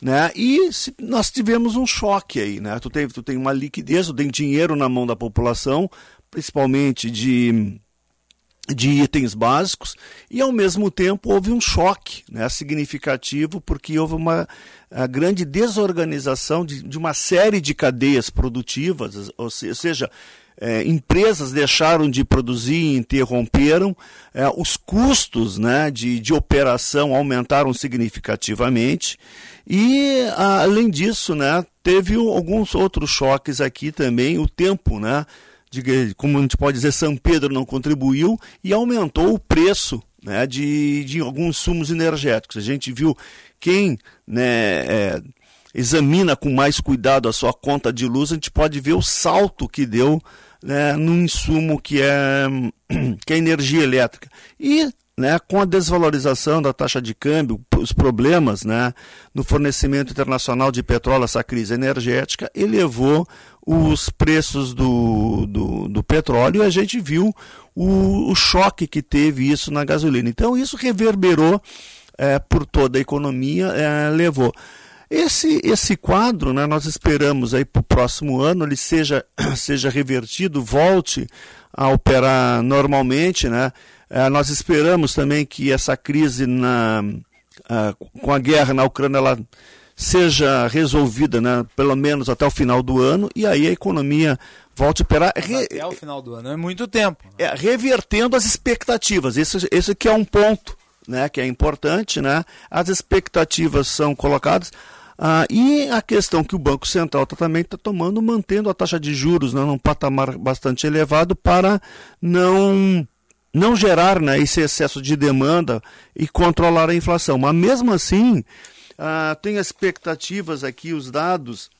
né? E se, nós tivemos um choque aí, né? Tu tem, tu tem uma liquidez, tu tem dinheiro na mão da população, principalmente de de itens básicos e ao mesmo tempo houve um choque né, significativo porque houve uma grande desorganização de, de, uma série de cadeias produtivas, ou seja, é, empresas deixaram de produzir e interromperam, é, os custos né, de, de operação aumentaram significativamente e além disso né, teve alguns outros choques aqui também, o tempo né, de, como a gente pode dizer, São Pedro não contribuiu e aumentou o preço né, de, de alguns sumos energéticos. A gente viu quem né, é, examina com mais cuidado a sua conta de luz, a gente pode ver o salto que deu né, no insumo que é, que é energia elétrica. E né, com a desvalorização da taxa de câmbio, os problemas né, no fornecimento internacional de petróleo, essa crise energética, elevou os preços do, do, do petróleo e a gente viu o, o, choque que teve isso na gasolina. Então, isso reverberou é, por toda a economia, é, levou. Esse, esse quadro, né, nós esperamos aí para o próximo ano ele seja, seja revertido, volte a operar normalmente, né? É, nós esperamos também que essa crise na, com a guerra na Ucrânia ela seja resolvida, né, pelo menos até o final do ano, e aí a economia volte a operar. Re... Até o final do ano, é muito tempo. É, revertendo as expectativas. Esse, esse que é um ponto né, que é importante. Né? As expectativas são colocadas. Ah, e a questão que o Banco Central tá, também está tomando, mantendo a taxa de juros né, num patamar bastante elevado para não, não gerar né, esse excesso de demanda e controlar a inflação. Mas mesmo assim, ah, tem expectativas aqui, os dados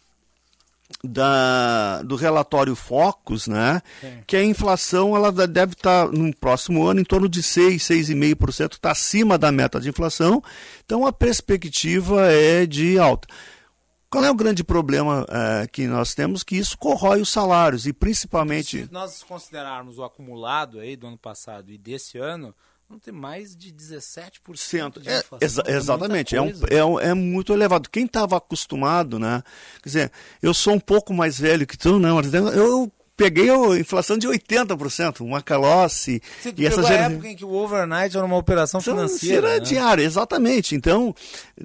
da, do relatório Focus, né, que a inflação ela deve estar tá, no próximo ano em torno de 6, 6,5%, está acima da meta de inflação, então a perspectiva é de alta. Qual é o grande problema é, que nós temos? Que isso corrói os salários e principalmente... Se nós considerarmos o acumulado aí do ano passado e desse ano, não tem mais de 17% de é, exa exatamente, é, um, é, um, é, muito elevado. Quem estava acostumado, né? Quer dizer, eu sou um pouco mais velho que tu, não, eu peguei a inflação de 80%, uma calóce. Você e essa gera... época em que o overnight era uma operação financeira. Era né? diária, exatamente. Então,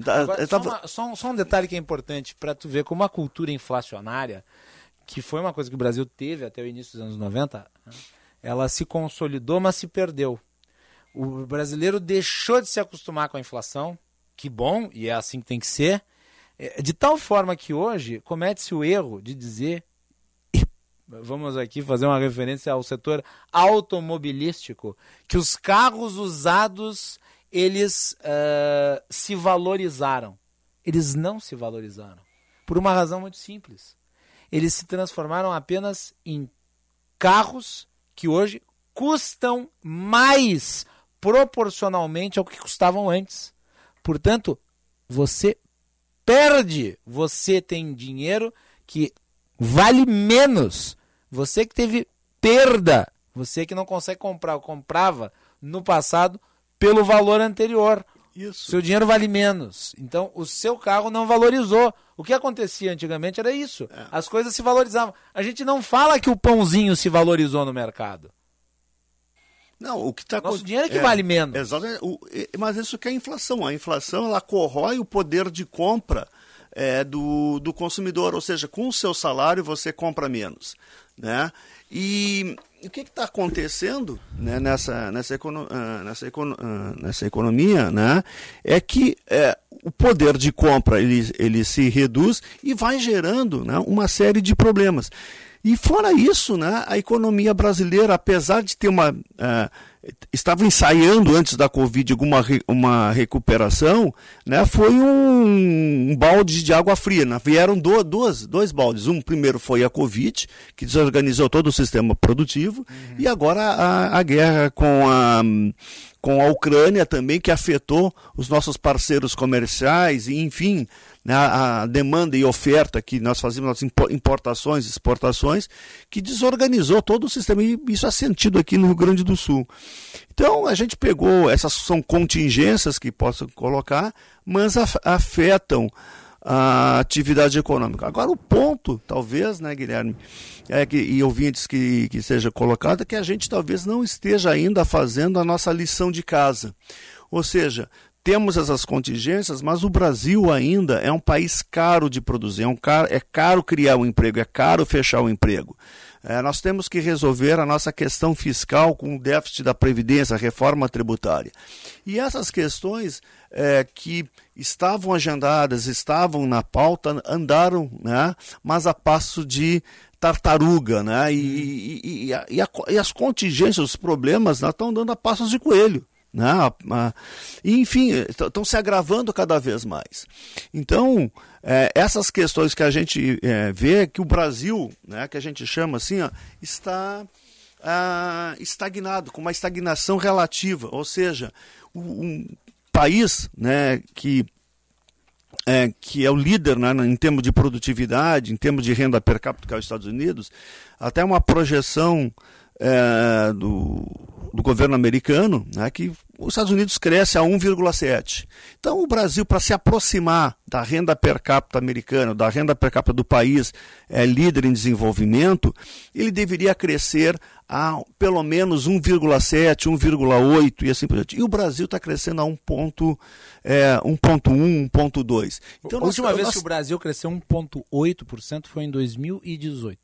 Agora, tava... só, uma, só, um, só um detalhe que é importante para tu ver como a cultura inflacionária, que foi uma coisa que o Brasil teve até o início dos anos 90, ela se consolidou, mas se perdeu. O brasileiro deixou de se acostumar com a inflação, que bom, e é assim que tem que ser, é, de tal forma que hoje comete-se o erro de dizer, vamos aqui fazer uma referência ao setor automobilístico, que os carros usados eles uh, se valorizaram. Eles não se valorizaram. Por uma razão muito simples. Eles se transformaram apenas em carros que hoje custam mais proporcionalmente ao que custavam antes. Portanto, você perde, você tem dinheiro que vale menos. Você que teve perda, você que não consegue comprar, comprava no passado pelo valor anterior. Isso. Seu dinheiro vale menos. Então, o seu carro não valorizou. O que acontecia antigamente era isso. É. As coisas se valorizavam. A gente não fala que o pãozinho se valorizou no mercado. Não, o que está Nosso dinheiro é que é, vale menos. Exatamente. O, mas isso que é a inflação. A inflação ela corrói o poder de compra é, do, do consumidor, ou seja, com o seu salário você compra menos, né? E o que está acontecendo né, nessa, nessa, econo, uh, nessa, econo, uh, nessa economia né, é que é, o poder de compra ele, ele se reduz e vai gerando né, uma série de problemas. E fora isso, né, a economia brasileira, apesar de ter uma. Uh, estava ensaiando antes da Covid alguma uma recuperação, né, foi um, um, balde de água fria. Né? Vieram do, duas, dois baldes. Um primeiro foi a Covid, que desorganizou todo o sistema produtivo, uhum. e agora a, a guerra com a com a Ucrânia também, que afetou os nossos parceiros comerciais, e enfim, a demanda e oferta que nós fazíamos, nas importações e exportações, que desorganizou todo o sistema, e isso é sentido aqui no Rio Grande do Sul. Então, a gente pegou, essas são contingências que posso colocar, mas afetam a atividade econômica. Agora, o ponto, talvez, né, Guilherme, é que, e ouvintes que, que seja colocado, é que a gente talvez não esteja ainda fazendo a nossa lição de casa. Ou seja, temos essas contingências, mas o Brasil ainda é um país caro de produzir, é, um caro, é caro criar um emprego, é caro fechar o um emprego. É, nós temos que resolver a nossa questão fiscal com o déficit da Previdência, a reforma tributária. E essas questões é, que estavam agendadas, estavam na pauta, andaram, né, mas a passo de tartaruga, né? E, e, e, e, a, e as contingências, os problemas né, estão dando a passos de coelho. Né? Enfim, estão se agravando cada vez mais. Então, é, essas questões que a gente é, vê que o Brasil, né, que a gente chama assim, ó, está ah, estagnado, com uma estagnação relativa, ou seja, um país né, que é, que é o líder né, em termos de produtividade, em termos de renda per capita, que é os Estados Unidos, até uma projeção é, do, do governo americano, né, que os Estados Unidos cresce a 1,7. Então, o Brasil, para se aproximar da renda per capita americana, da renda per capita do país é, líder em desenvolvimento, ele deveria crescer a pelo menos 1,7, 1,8 e assim por diante. E o Brasil está crescendo a 1,1, é, 1,2. Então, a última nós, vez que o Brasil cresceu 1,8% foi em 2018.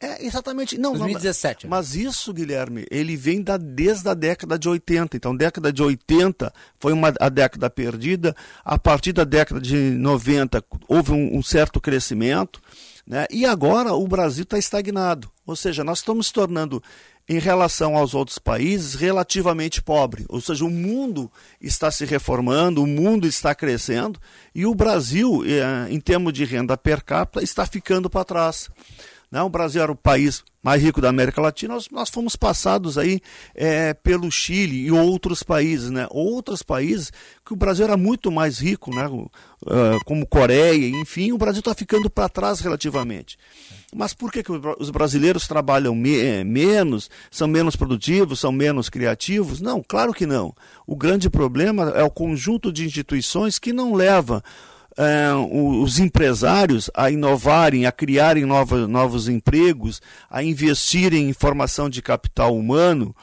É, exatamente. Não, 2017. Não, mas isso, Guilherme, ele vem da, desde a década de 80. Então, década de 80 foi uma, a década perdida. A partir da década de 90 houve um, um certo crescimento. Né? E agora o Brasil está estagnado. Ou seja, nós estamos se tornando, em relação aos outros países, relativamente pobre. Ou seja, o mundo está se reformando, o mundo está crescendo e o Brasil, eh, em termos de renda per capita, está ficando para trás. Né? O Brasil era o país mais rico da América Latina, nós, nós fomos passados aí é, pelo Chile e outros países, né? Outros países que o Brasil era muito mais rico, né? Uh, como Coreia, enfim, o Brasil está ficando para trás relativamente. Mas por que, que os brasileiros trabalham me é, menos, são menos produtivos, são menos criativos? Não, claro que não. O grande problema é o conjunto de instituições que não leva é, os empresários a inovarem, a criarem novos, novos empregos, a investirem em formação de capital humano.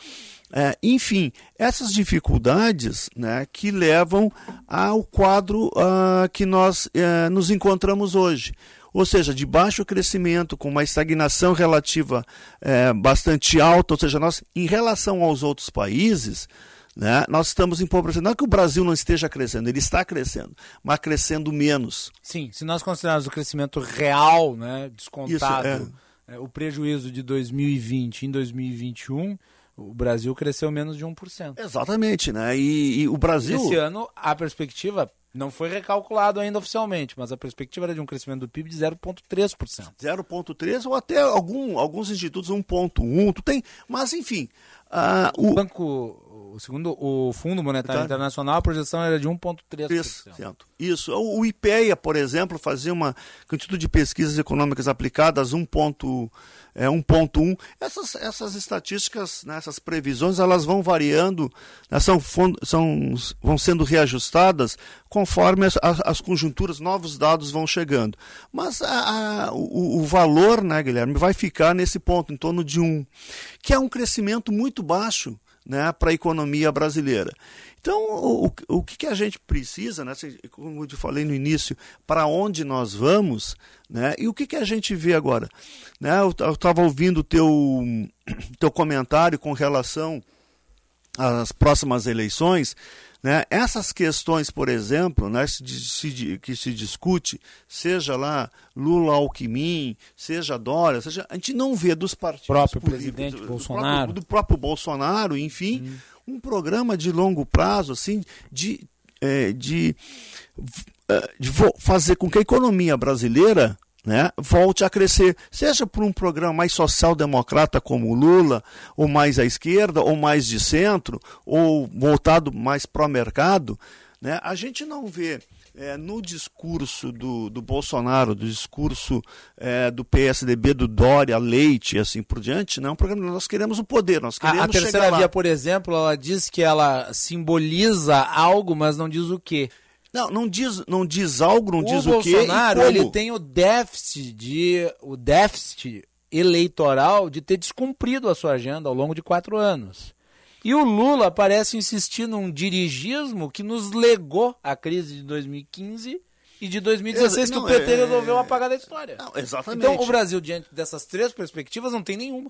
É, enfim, essas dificuldades né, que levam ao quadro uh, que nós uh, nos encontramos hoje. Ou seja, de baixo crescimento, com uma estagnação relativa uh, bastante alta, ou seja, nós, em relação aos outros países, né? Nós estamos empobrecendo. Não é que o Brasil não esteja crescendo, ele está crescendo, mas crescendo menos. Sim, se nós considerarmos o crescimento real, né, descontado, Isso, é. É, o prejuízo de 2020 em 2021, o Brasil cresceu menos de 1%. Exatamente, né? E, e o Brasil. Esse ano, a perspectiva não foi recalculado ainda oficialmente, mas a perspectiva era de um crescimento do PIB de 0,3%. 0,3% ou até algum, alguns institutos 1,1%. Tu tem, mas enfim. Uh, o, o Banco segundo o Fundo Monetário tá. Internacional, a projeção era de 1,3%. Isso. O IPEA, por exemplo, fazia uma Instituto de Pesquisas Econômicas Aplicadas 1,1%. É, 1,1. Essas, essas estatísticas, né, essas previsões, elas vão variando, né, são, são, vão sendo reajustadas conforme as, as, conjunturas, novos dados vão chegando. Mas a, a, o, o, valor, né, Guilherme, vai ficar nesse ponto, em torno de 1, que é um crescimento muito baixo né, para a economia brasileira. Então, o, o que, a gente precisa, né, como eu te falei no início, para onde nós vamos, né, e o que, que a gente vê agora? Né, eu estava ouvindo o teu, teu comentário com relação às próximas eleições, né? Essas questões, por exemplo, né, que se discute, seja lá Lula Alckmin, seja Dória, seja, a gente não vê dos partidos. Próprio presidente do, Bolsonaro. Do próprio, do próprio Bolsonaro, enfim, hum. um programa de longo prazo, assim, de, é, de, é, de fazer com que a economia brasileira né, volte a crescer, seja por um programa mais social-democrata como o Lula, ou mais à esquerda, ou mais de centro, ou voltado mais pró-mercado, né, a gente não vê é, no discurso do, do Bolsonaro, do discurso é, do PSDB, do Dória, Leite e assim por diante, não é um programa. Nós queremos o poder, nós queremos. A, a terceira via, por exemplo, ela diz que ela simboliza algo, mas não diz o quê. Não, não diz, não diz algo, não o diz Bolsonaro, o quê. Bolsonaro, ele tem o déficit de o déficit eleitoral de ter descumprido a sua agenda ao longo de quatro anos. E o Lula parece insistir num dirigismo que nos legou a crise de 2015 e de 2016 não, que o PT é... resolveu apagar da história. Não, exatamente. Então o Brasil, diante dessas três perspectivas, não tem nenhuma.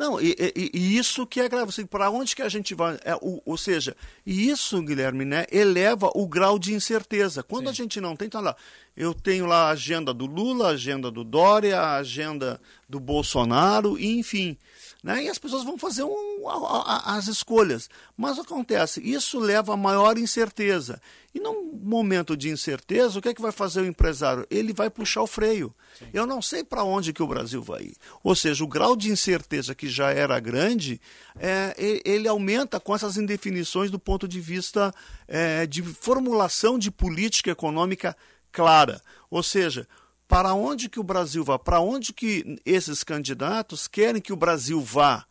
Não, e, e, e, isso que é grave. Assim, para onde que a gente vai? É, o, ou seja, isso, Guilherme, né, eleva o grau de incerteza. Quando Sim. a gente não tem, então lá, eu tenho lá a agenda do Lula, a agenda do Dória, a agenda do Bolsonaro, enfim. Né? E as pessoas vão fazer um, a, a, as escolhas. Mas acontece, isso leva a maior incerteza. E num momento de incerteza, o que é que vai fazer o empresário? Ele vai puxar o freio. Sim. Eu não sei para onde que o Brasil vai ir. Ou seja, o grau de incerteza que já era grande, é, ele aumenta com essas indefinições do ponto de vista é, de formulação de política econômica clara. Ou seja, para onde que o Brasil vá, para onde que esses candidatos querem que o Brasil vá,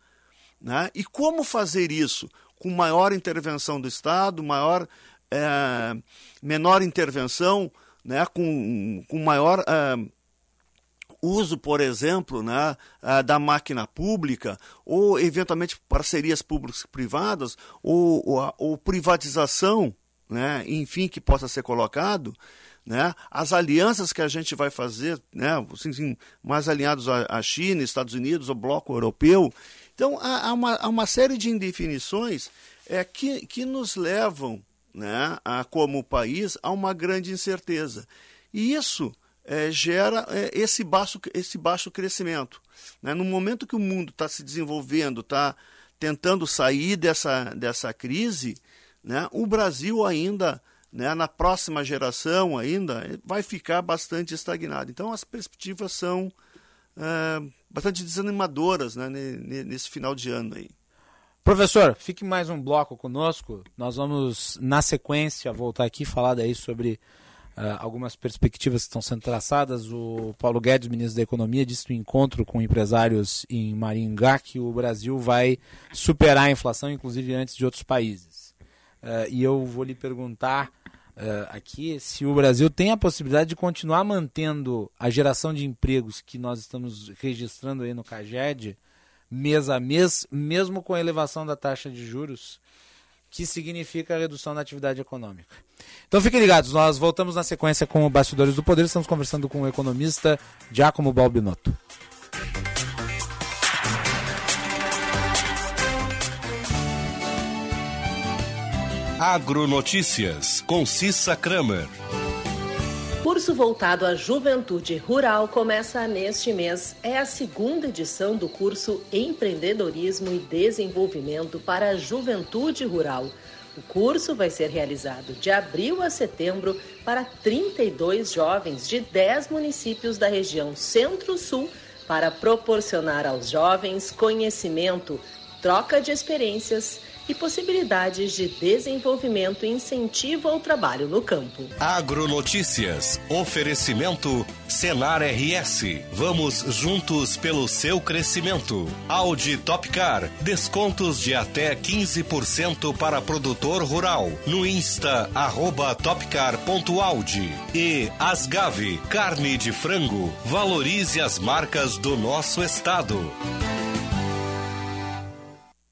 né? E como fazer isso? com maior intervenção do Estado, maior, é, menor intervenção, né, com, com maior é, uso, por exemplo, né, é, da máquina pública, ou eventualmente parcerias públicas-privadas, ou, ou, ou privatização, né, enfim, que possa ser colocado, né? As alianças que a gente vai fazer, né? Mais alinhados à China, Estados Unidos, ao bloco europeu. Então, há, há, uma, há uma série de indefinições é, que, que nos levam, né, a, como país, a uma grande incerteza. E isso é, gera é, esse, baixo, esse baixo crescimento. Né? No momento que o mundo está se desenvolvendo, está tentando sair dessa, dessa crise, né, o Brasil ainda né, na próxima geração ainda, vai ficar bastante estagnado. Então as perspectivas são é, bastante desanimadoras né, nesse final de ano aí. Professor, fique mais um bloco conosco. Nós vamos, na sequência, voltar aqui e falar daí sobre uh, algumas perspectivas que estão sendo traçadas. O Paulo Guedes, ministro da Economia, disse no encontro com empresários em Maringá que o Brasil vai superar a inflação, inclusive antes de outros países. Uh, e eu vou lhe perguntar aqui se o Brasil tem a possibilidade de continuar mantendo a geração de empregos que nós estamos registrando aí no CAGED mês a mês, mesmo com a elevação da taxa de juros, que significa a redução da atividade econômica. Então fiquem ligados, nós voltamos na sequência com o Bastidores do Poder, estamos conversando com o economista Giacomo Balbinotto. Agronotícias, com Cissa Kramer. Curso voltado à juventude rural começa neste mês. É a segunda edição do curso Empreendedorismo e Desenvolvimento para a Juventude Rural. O curso vai ser realizado de abril a setembro para 32 jovens de 10 municípios da região Centro-Sul para proporcionar aos jovens conhecimento, troca de experiências e possibilidades de desenvolvimento e incentivo ao trabalho no campo. Agronotícias. Oferecimento Senar RS. Vamos juntos pelo seu crescimento. Audi Topcar. Descontos de até 15% para produtor rural. No Insta, arroba topcar.audi. E Asgave. Carne de frango. Valorize as marcas do nosso estado.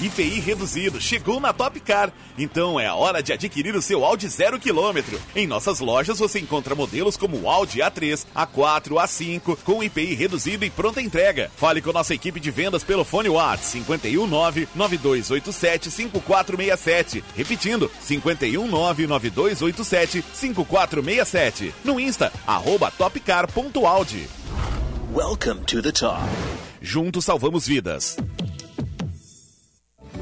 IPI reduzido chegou na Top Car. Então é a hora de adquirir o seu Audi zero quilômetro. Em nossas lojas você encontra modelos como o Audi A3, A4, A5 com IPI reduzido e pronta entrega. Fale com nossa equipe de vendas pelo fone WhatsApp 519 9287 5467. Repetindo, 519 9287 5467. No Insta, arroba topcar.audi. Welcome to the top. Juntos salvamos vidas.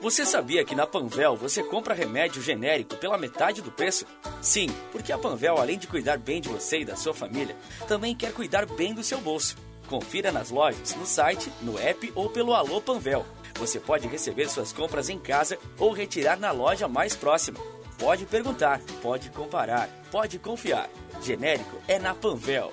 Você sabia que na Panvel você compra remédio genérico pela metade do preço? Sim, porque a Panvel, além de cuidar bem de você e da sua família, também quer cuidar bem do seu bolso. Confira nas lojas, no site, no app ou pelo Alô Panvel. Você pode receber suas compras em casa ou retirar na loja mais próxima. Pode perguntar, pode comparar, pode confiar. Genérico é na Panvel.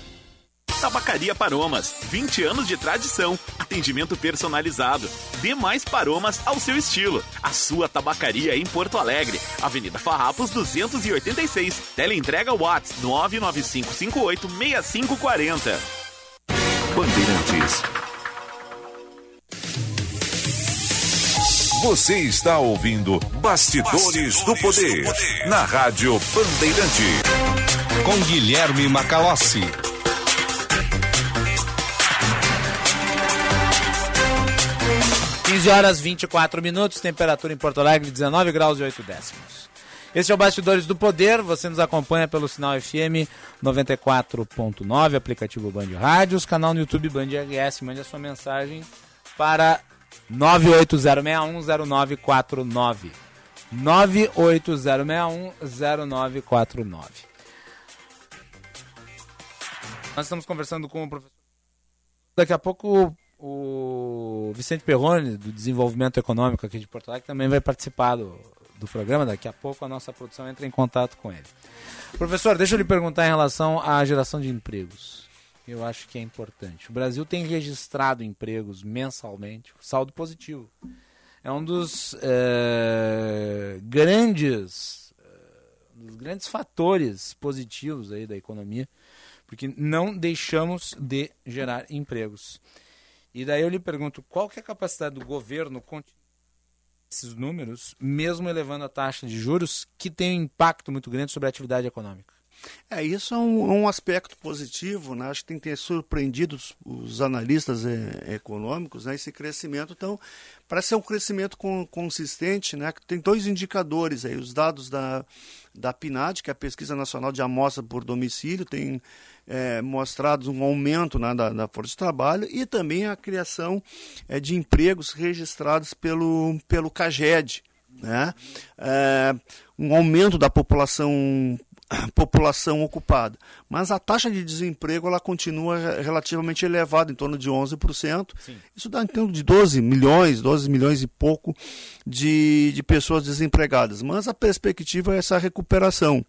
Tabacaria Paromas, 20 anos de tradição, atendimento personalizado. Dê mais paromas ao seu estilo. A sua tabacaria em Porto Alegre, Avenida Farrapos 286. Teleentrega Watts 995586540. Bandeirantes. Você está ouvindo Bastidores, Bastidores do, poder, do Poder na Rádio Bandeirante. Com Guilherme Macalossi. 15 horas 24 minutos, temperatura em Porto Alegre 19 graus e 8 décimos. Este é o Bastidores do Poder, você nos acompanha pelo sinal FM 94.9, aplicativo Band Rádios, canal no YouTube Band RS, mande a sua mensagem para 980610949. 980610949. Nós estamos conversando com o professor. Daqui a pouco o Vicente Perrone, do Desenvolvimento Econômico aqui de Porto Alegre, também vai participar do, do programa. Daqui a pouco a nossa produção entra em contato com ele. Professor, deixa eu lhe perguntar em relação à geração de empregos. Eu acho que é importante. O Brasil tem registrado empregos mensalmente, saldo positivo. É um dos é, grandes, é, dos grandes fatores positivos aí da economia, porque não deixamos de gerar empregos. E daí eu lhe pergunto, qual que é a capacidade do governo continuar esses números, mesmo elevando a taxa de juros, que tem um impacto muito grande sobre a atividade econômica? É, isso é um, um aspecto positivo, né? acho que tem que ter surpreendido os, os analistas é, econômicos, né? esse crescimento. Então, parece ser um crescimento com, consistente, né? tem dois indicadores aí, os dados da, da PNAD, que é a Pesquisa Nacional de Amostra por Domicílio, tem é, mostrado um aumento né, da, da, força de trabalho e também a criação é, de empregos registrados pelo, pelo CAGED, né? É, um aumento da população população ocupada. Mas a taxa de desemprego ela continua relativamente elevada, em torno de 11%. Sim. Isso dá em torno de 12 milhões, 12 milhões e pouco de, de pessoas desempregadas. Mas a perspectiva é essa recuperação.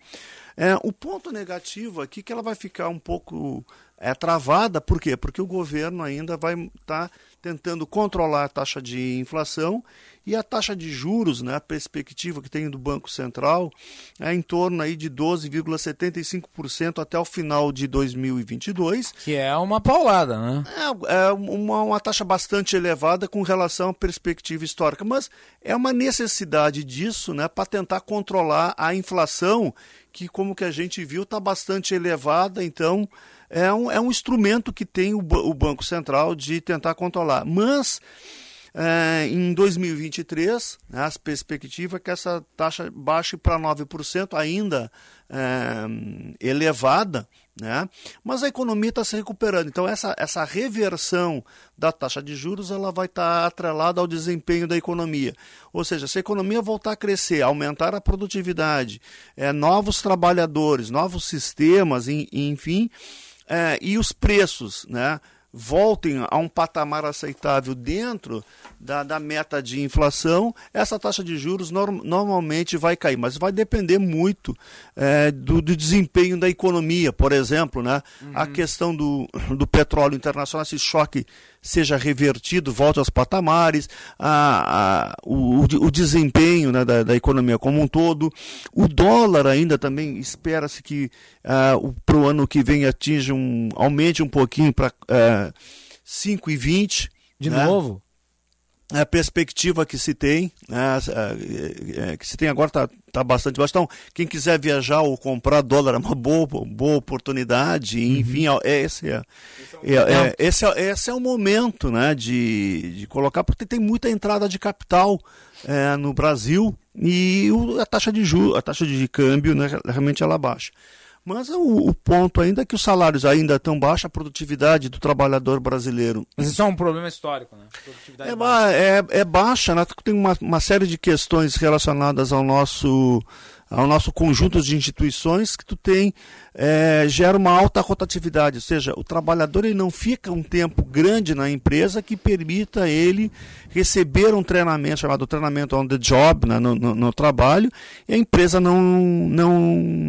É, o ponto negativo aqui é que ela vai ficar um pouco é, travada, por quê? Porque o governo ainda vai estar tá tentando controlar a taxa de inflação e a taxa de juros, né, a perspectiva que tem do Banco Central, é em torno aí de 12,75% até o final de 2022. Que é uma paulada, né? É, é uma, uma taxa bastante elevada com relação à perspectiva histórica, mas é uma necessidade disso né, para tentar controlar a inflação, que como que a gente viu está bastante elevada, então é um, é um instrumento que tem o, o Banco Central de tentar controlar. Mas é, em 2023, né, as perspectivas é que essa taxa baixe para 9%, ainda é, elevada, né? mas a economia está se recuperando. Então, essa, essa reversão da taxa de juros ela vai estar tá atrelada ao desempenho da economia. Ou seja, se a economia voltar a crescer, aumentar a produtividade, é, novos trabalhadores, novos sistemas, enfim, é, e os preços, né? Voltem a um patamar aceitável dentro da, da meta de inflação, essa taxa de juros norm, normalmente vai cair, mas vai depender muito é, do, do, desempenho da economia, por exemplo, né? Uhum. a questão do, do petróleo internacional, esse choque seja revertido, volte aos patamares, a, a, o, o, desempenho né, da, da, economia como um todo. O dólar ainda também espera-se que uh, para o ano que vem atinja um, aumente um pouquinho para uh, 5,20. De né? novo? A perspectiva que se tem, né, é, que se tem agora está tá bastante baixo. Então, quem quiser viajar ou comprar dólar é uma boa, boa oportunidade. Uhum. Enfim, é, esse, é, é, é, esse, é, esse é o momento né, de, de colocar, porque tem muita entrada de capital é, no Brasil e o, a taxa de juros, a taxa de câmbio né, realmente ela baixa. Mas o, o, ponto ainda é que os salários ainda estão baixos, a produtividade do trabalhador brasileiro. Mas isso é um problema histórico, né? É, baixa. É, é, baixa, né? Tem uma, uma série de questões relacionadas ao nosso ao nosso conjunto de instituições que tu tem é, gera uma alta rotatividade, ou seja, o trabalhador ele não fica um tempo grande na empresa que permita ele receber um treinamento chamado treinamento on the job né, no, no, no, trabalho e a empresa não, não,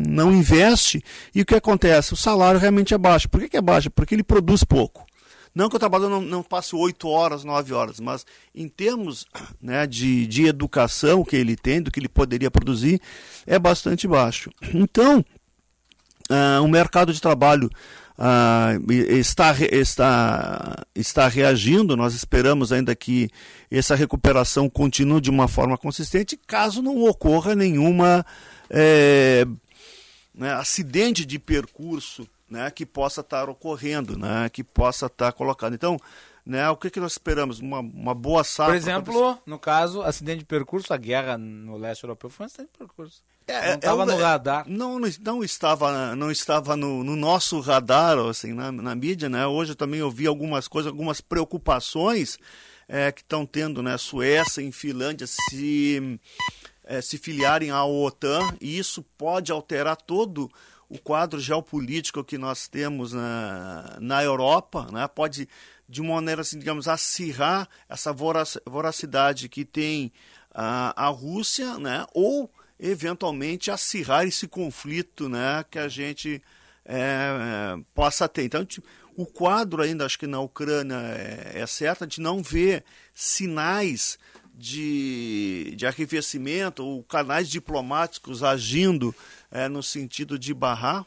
não investe e o que acontece? O salário realmente é baixo. Por que, que é baixo? Porque ele produz pouco. Não que o trabalhador não, não passe oito horas, nove horas, mas em termos né, de, de educação que ele tem, do que ele poderia produzir, é bastante baixo. Então, uh, o mercado de trabalho uh, está, está, está reagindo, nós esperamos ainda que essa recuperação continue de uma forma consistente, caso não ocorra nenhuma é, né, acidente de percurso né, que possa estar ocorrendo, né, que possa estar colocado. Então, né, o que, que nós esperamos? Uma, uma boa safra. Por exemplo, no caso, acidente de percurso, a guerra no leste europeu foi um acidente de percurso. É, não estava é, no radar. Não, não estava, não estava no, no nosso radar, assim, na, na, mídia, né? Hoje eu também ouvi algumas coisas, algumas preocupações é, que estão tendo, né? Suécia e Finlândia se, é, se filiarem à OTAN e isso pode alterar todo o quadro geopolítico que nós temos na, na Europa, né, pode, de uma maneira, assim, digamos, acirrar essa voracidade que tem a, a Rússia, né, ou, eventualmente, acirrar esse conflito né, que a gente é, possa ter. Então, o quadro ainda, acho que na Ucrânia é, é certo, a gente não vê sinais de, de arrefecimento ou canais diplomáticos agindo é, no sentido de barrar.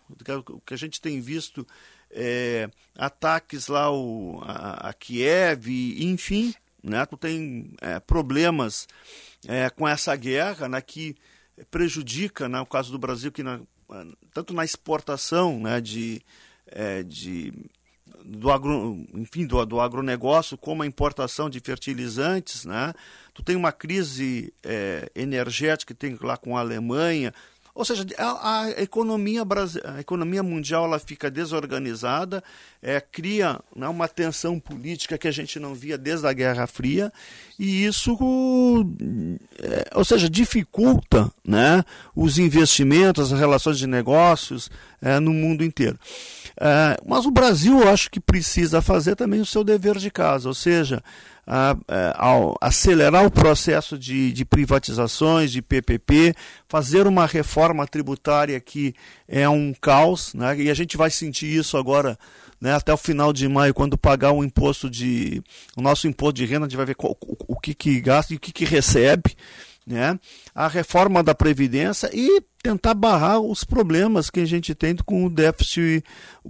O que a gente tem visto é, ataques lá o, a, a, Kiev, enfim, né? Tu tem é, problemas é, com essa guerra né, que prejudica, né, o caso do Brasil, que na, tanto na exportação né, de, é, de do agro, enfim, do, do agronegócio, como a importação de fertilizantes, né? Tu tem uma crise é, energética que tem lá com a Alemanha, ou seja, a, a economia, a economia mundial ela fica desorganizada, é, cria né, uma tensão política que a gente não via desde a Guerra Fria, e isso, é, ou seja, dificulta né, os investimentos, as relações de negócios é, no mundo inteiro. É, mas o Brasil, eu acho que precisa fazer também o seu dever de casa, ou seja, a, a, acelerar o processo de, de, privatizações, de PPP, fazer uma reforma tributária que é um caos, né? e a gente vai sentir isso agora né, até o final de maio, quando pagar o imposto de. o nosso imposto de renda, a gente vai ver qual, o, o, que, que gasta e o que, que recebe. Né, a reforma da Previdência e tentar barrar os problemas que a gente tem com o déficit,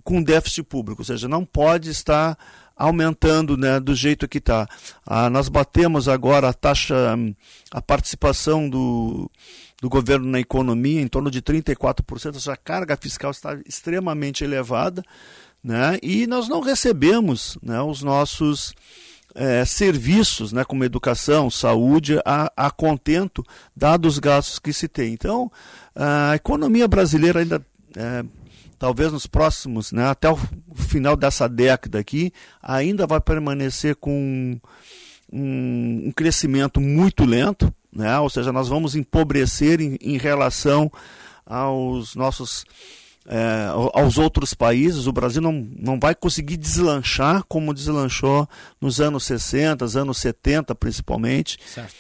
com o déficit público. Ou seja, não pode estar aumentando né, do jeito que está. Ah, nós batemos agora a taxa, a participação do, do governo na economia em torno de 34%, ou seja, a carga fiscal está extremamente elevada, né, e nós não recebemos né, os nossos é, serviços, né, como educação, saúde, a, a contento, dados os gastos que se tem. Então, a economia brasileira ainda é, talvez nos próximos, né, até o final dessa década aqui, ainda vai permanecer com um, um crescimento muito lento, né, ou seja, nós vamos empobrecer em, em relação aos nossos é, aos outros países, o Brasil não, não vai conseguir deslanchar como deslanchou nos anos 60, anos 70 principalmente. Certo.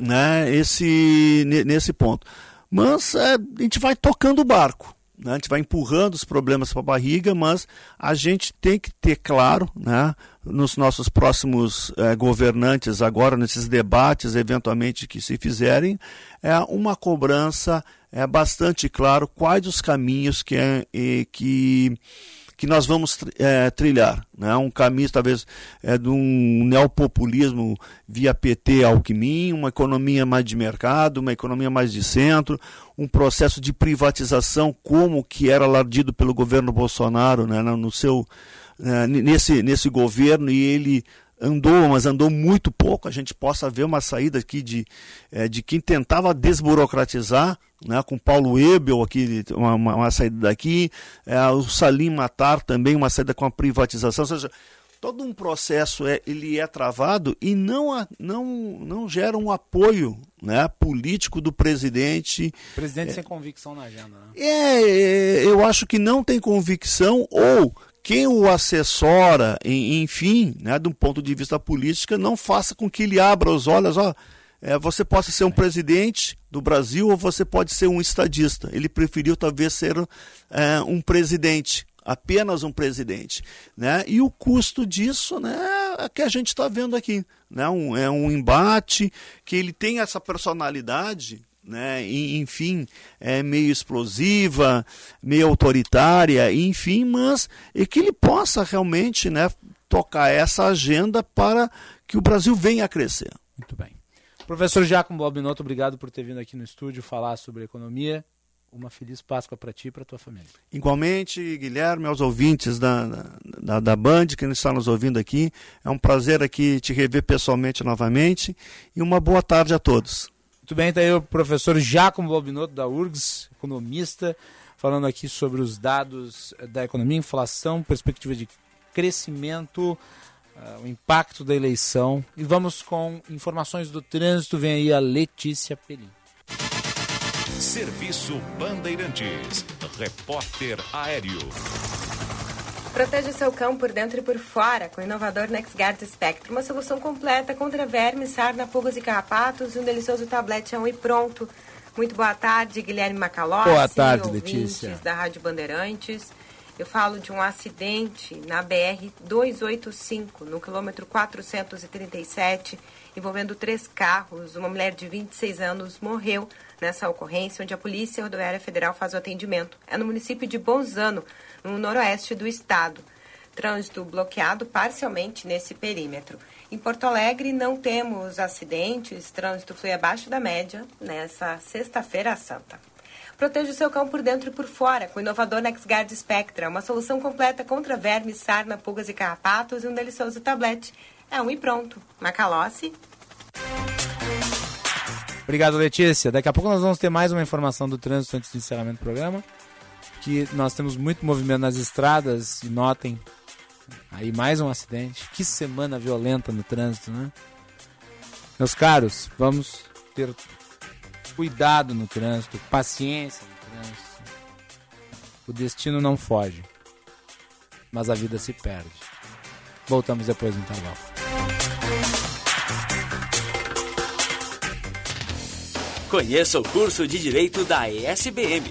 Né, esse, nesse ponto. Mas é, a gente vai tocando o barco. Né? A gente vai empurrando os problemas para a barriga, mas a gente tem que ter claro, né, nos nossos próximos é, governantes, agora nesses debates, eventualmente que se fizerem, é uma cobrança é bastante claro quais os caminhos que, é, que que nós vamos é, trilhar. Né? Um caminho, talvez, é, de um neopopulismo via PT Alckmin, uma economia mais de mercado, uma economia mais de centro, um processo de privatização como que era lardido pelo governo Bolsonaro né? no seu, é, nesse, nesse governo, e ele andou, mas andou muito pouco. A gente possa ver uma saída aqui de, é, de quem tentava desburocratizar, né, com Paulo Ebel aqui, uma, uma, uma saída daqui, é, o Salim Matar também, uma saída com a privatização, ou seja, todo um processo é, ele é travado e não, não, não gera um apoio né, político do presidente. Presidente é, sem convicção na agenda. Né? É, eu acho que não tem convicção ou quem o assessora, enfim, né, de um ponto de vista político, não faça com que ele abra os olhos, ó, é, você possa ser um presidente do Brasil ou você pode ser um estadista. Ele preferiu talvez ser é, um presidente, apenas um presidente. Né? E o custo disso né, é que a gente está vendo aqui. Né? Um, é um embate que ele tem essa personalidade né, enfim, é meio explosiva, meio autoritária, enfim, mas e que ele possa realmente, né, tocar essa agenda para que o Brasil venha a crescer. Muito bem. Professor Giacomo Balbinotto, obrigado por ter vindo aqui no estúdio falar sobre economia. Uma feliz Páscoa para ti e para tua família. Igualmente, Guilherme, aos ouvintes da, da, da Band que está nos ouvindo aqui. É um prazer aqui te rever pessoalmente novamente e uma boa tarde a todos. Muito bem, está aí o professor Giacomo Balbinotto da URGS, economista, falando aqui sobre os dados da economia, inflação, perspectiva de crescimento, uh, o impacto da eleição. E vamos com informações do trânsito. Vem aí a Letícia Pelim. Serviço Bandeirantes. Repórter Aéreo. Proteja o seu cão por dentro e por fora com o inovador NexGuard Spectrum, uma solução completa contra vermes, sarna, pulgas e carrapatos e um delicioso tablete a um e pronto. Muito boa tarde, Guilherme Macalossi. Boa tarde, Letícia. da Rádio Bandeirantes. Eu falo de um acidente na BR 285, no quilômetro 437, envolvendo três carros. Uma mulher de 26 anos morreu nessa ocorrência, onde a Polícia Rodoviária Federal faz o atendimento. É no município de Bonzano, no noroeste do estado. Trânsito bloqueado parcialmente nesse perímetro. Em Porto Alegre não temos acidentes, trânsito flui abaixo da média nessa sexta-feira santa. Proteja o seu cão por dentro e por fora com o inovador NexGuard Spectra, uma solução completa contra vermes, sarna, pulgas e carrapatos e um delicioso tablete. É um e pronto. Macalossi. Obrigado, Letícia. Daqui a pouco nós vamos ter mais uma informação do trânsito antes do encerramento do programa. Que nós temos muito movimento nas estradas e notem aí mais um acidente. Que semana violenta no trânsito, né? Meus caros, vamos ter cuidado no trânsito, paciência no trânsito. O destino não foge, mas a vida se perde. Voltamos depois do intervalo. Conheça o curso de Direito da ESBM,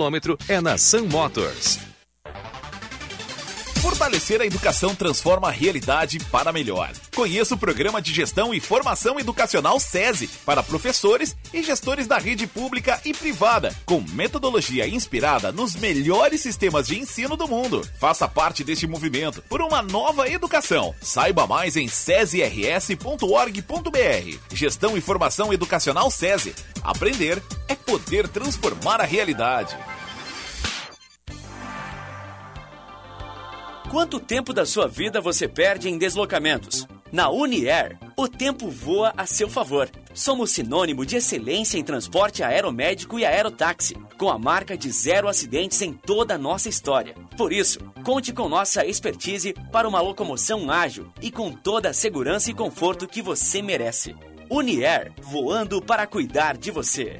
quilômetro é na Sun Motors. Fortalecer a educação transforma a realidade para melhor. Conheça o programa de gestão e formação educacional SESI para professores e gestores da rede pública e privada, com metodologia inspirada nos melhores sistemas de ensino do mundo. Faça parte deste movimento por uma nova educação. Saiba mais em sesirs.org.br. Gestão e formação educacional SESI. Aprender é poder transformar a realidade. Quanto tempo da sua vida você perde em deslocamentos? Na Uniair, o tempo voa a seu favor. Somos sinônimo de excelência em transporte aeromédico e aerotáxi, com a marca de zero acidentes em toda a nossa história. Por isso, conte com nossa expertise para uma locomoção ágil e com toda a segurança e conforto que você merece. Unier, voando para cuidar de você.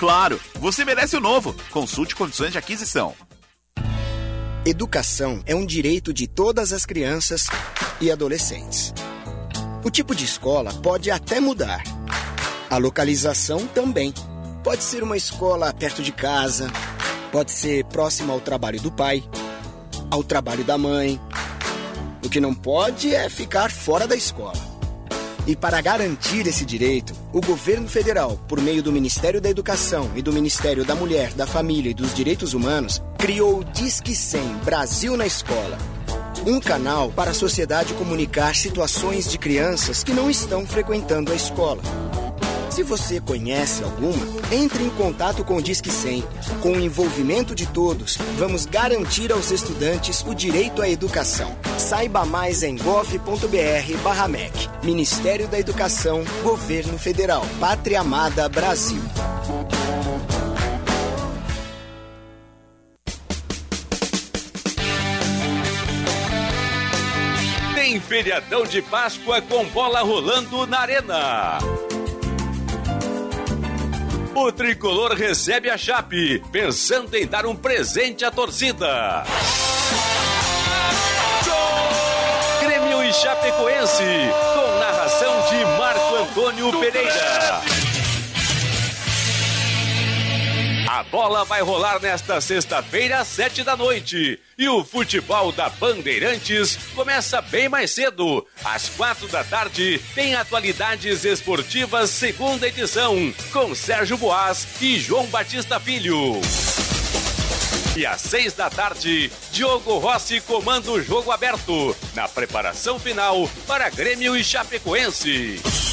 Claro, você merece o novo. Consulte condições de aquisição. Educação é um direito de todas as crianças e adolescentes. O tipo de escola pode até mudar. A localização também. Pode ser uma escola perto de casa, pode ser próxima ao trabalho do pai, ao trabalho da mãe. O que não pode é ficar fora da escola. E para garantir esse direito, o governo federal, por meio do Ministério da Educação e do Ministério da Mulher, da Família e dos Direitos Humanos, criou o Disque 100 Brasil na Escola. Um canal para a sociedade comunicar situações de crianças que não estão frequentando a escola. Se você conhece alguma, entre em contato com o Disque 100. Com o envolvimento de todos, vamos garantir aos estudantes o direito à educação. Saiba mais em gov.br/mec. Ministério da Educação, Governo Federal, Pátria Amada Brasil. Tem feriadão de Páscoa com bola rolando na Arena. O tricolor recebe a Chape, pensando em dar um presente à torcida. Grêmio e Chapecoense, com narração de Marco Antônio Pereira. A bola vai rolar nesta sexta-feira, às sete da noite. E o futebol da Bandeirantes começa bem mais cedo. Às quatro da tarde, tem atualidades esportivas, segunda edição, com Sérgio Boas e João Batista Filho. E às seis da tarde, Diogo Rossi comanda o jogo aberto, na preparação final para Grêmio e Chapecoense.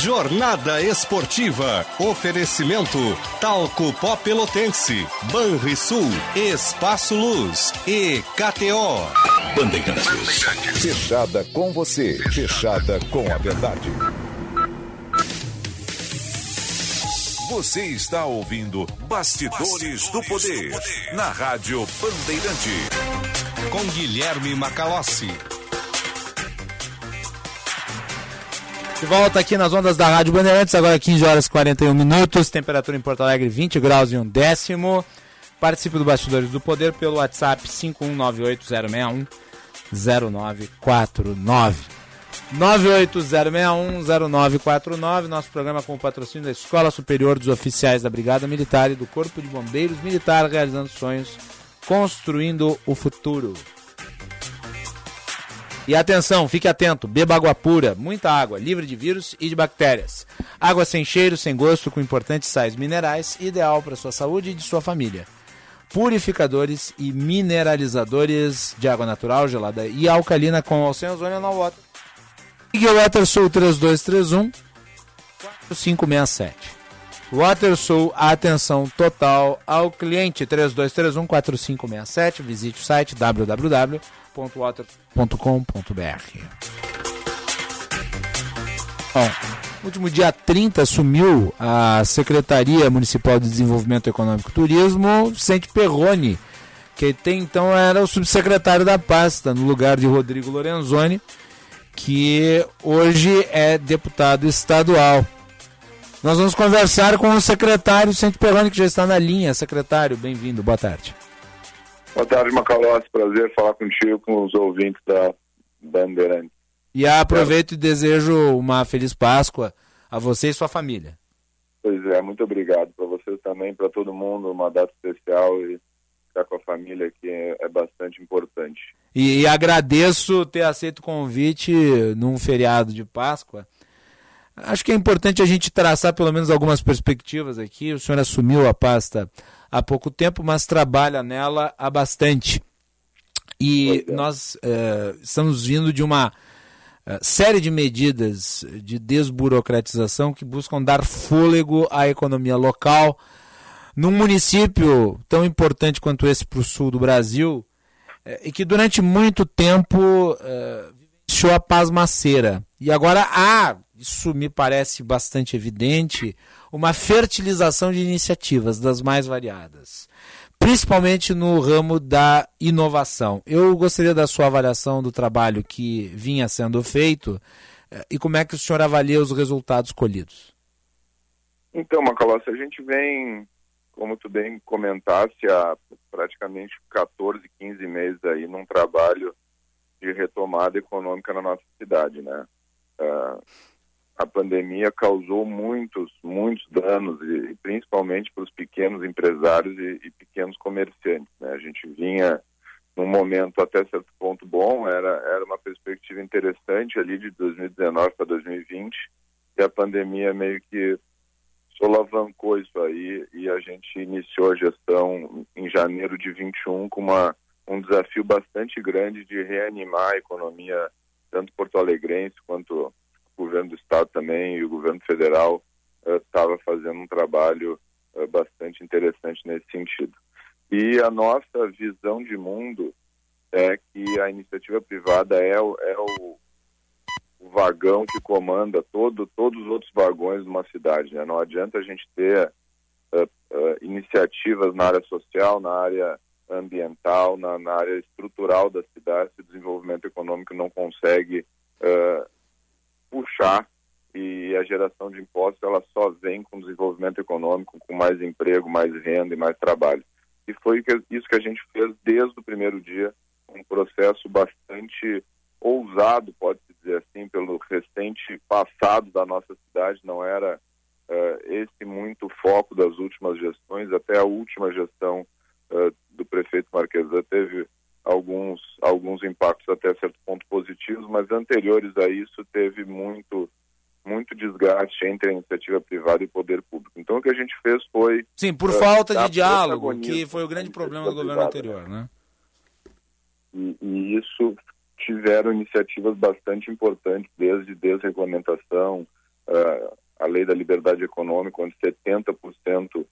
Jornada Esportiva. Oferecimento Talco Pó Pelotense, Banrisul, Espaço Luz e KTO. Bandeirantes. Fechada com você, fechada com a verdade. Você está ouvindo Bastidores, do, Poder, na Rádio Bandeirante. Com Guilherme Macalossi. De volta aqui nas ondas da Rádio Bandeirantes, agora 15 horas e 41 minutos, temperatura em Porto Alegre 20 graus e um décimo. Participe do Bastidores do Poder pelo WhatsApp 5198061 0949. 980610949, nosso programa com o patrocínio da Escola Superior dos Oficiais da Brigada Militar e do Corpo de Bombeiros Militar, realizando sonhos, construindo o futuro. E atenção, fique atento, beba água pura, muita água, livre de vírus e de bactérias. Água sem cheiro, sem gosto, com importantes sais minerais, ideal para sua saúde e de sua família. Purificadores e mineralizadores de água natural, gelada e alcalina com ou sem ozônio na Water. Ligue o WaterSul 3231 4567. WaterSul, atenção total ao cliente 3231 4567. Visite o site www.water.com.br. Bom, último dia 30 assumiu a Secretaria Municipal de Desenvolvimento Econômico e Turismo Vicente Perrone, que até então era o subsecretário da pasta, no lugar de Rodrigo Lorenzoni, que hoje é deputado estadual. Nós vamos conversar com o secretário Vicente Perrone, que já está na linha. Secretário, bem-vindo, boa tarde. Boa tarde, Macalossi. Prazer falar contigo, com os ouvintes da Bandeirantes. E aproveito e desejo uma feliz Páscoa a você e sua família. Pois é, muito obrigado para vocês também, para todo mundo, uma data especial e ficar com a família aqui é, é bastante importante. E, e, agradeço ter aceito o convite num feriado de Páscoa. Acho que é importante a gente traçar pelo menos algumas perspectivas aqui. O senhor assumiu a pasta há pouco tempo, mas trabalha nela há bastante. E é. nós uh, estamos vindo de uma uh, série de medidas de desburocratização que buscam dar fôlego à economia local. Num município tão importante quanto esse para o sul do Brasil, uh, e que durante muito tempo vivenciou a pasmaceira. E agora há, isso me parece bastante evidente, uma fertilização de iniciativas das mais variadas principalmente no ramo da inovação. Eu gostaria da sua avaliação do trabalho que vinha sendo feito eh, e como é que o senhor avalia os resultados colhidos. Então, Macalossi, a gente vem, como tu bem comentaste, há praticamente 14, 15 meses aí num trabalho de retomada econômica na nossa cidade, né? Uh, a pandemia causou muitos, muitos danos, e, principalmente para os pequenos empresários e, e pequenos comerciantes. Né? A gente vinha num momento até certo ponto bom, era, era uma perspectiva interessante ali de 2019 para 2020, e a pandemia meio que solavancou isso aí e a gente iniciou a gestão em janeiro de 21 com uma, um desafio bastante grande de reanimar a economia tanto porto-alegrense quanto o governo do estado também e o governo federal estava uh, fazendo um trabalho uh, bastante interessante nesse sentido. E a nossa visão de mundo é que a iniciativa privada é o, é o, o vagão que comanda todo, todos os outros vagões de uma cidade. Né? Não adianta a gente ter uh, iniciativas na área social, na área ambiental, na, na, área estrutural da cidade, se o desenvolvimento econômico não consegue uh, puxar e a geração de impostos ela só vem com desenvolvimento econômico, com mais emprego, mais renda e mais trabalho. E foi isso que a gente fez desde o primeiro dia, um processo bastante ousado, pode-se dizer assim, pelo recente passado da nossa cidade, não era uh, esse muito foco das últimas gestões, até a última gestão uh, do prefeito Marquesan teve alguns, alguns impactos até certo ponto positivos, mas anteriores a isso teve muito muito desgaste entre a iniciativa privada e o poder público. Então o que a gente fez foi sim por uh, falta de diálogo, que foi o grande problema do governo anterior, né? E, e, isso tiveram iniciativas bastante importantes, desde desregulamentação, uh, a lei da liberdade econômica, onde 70%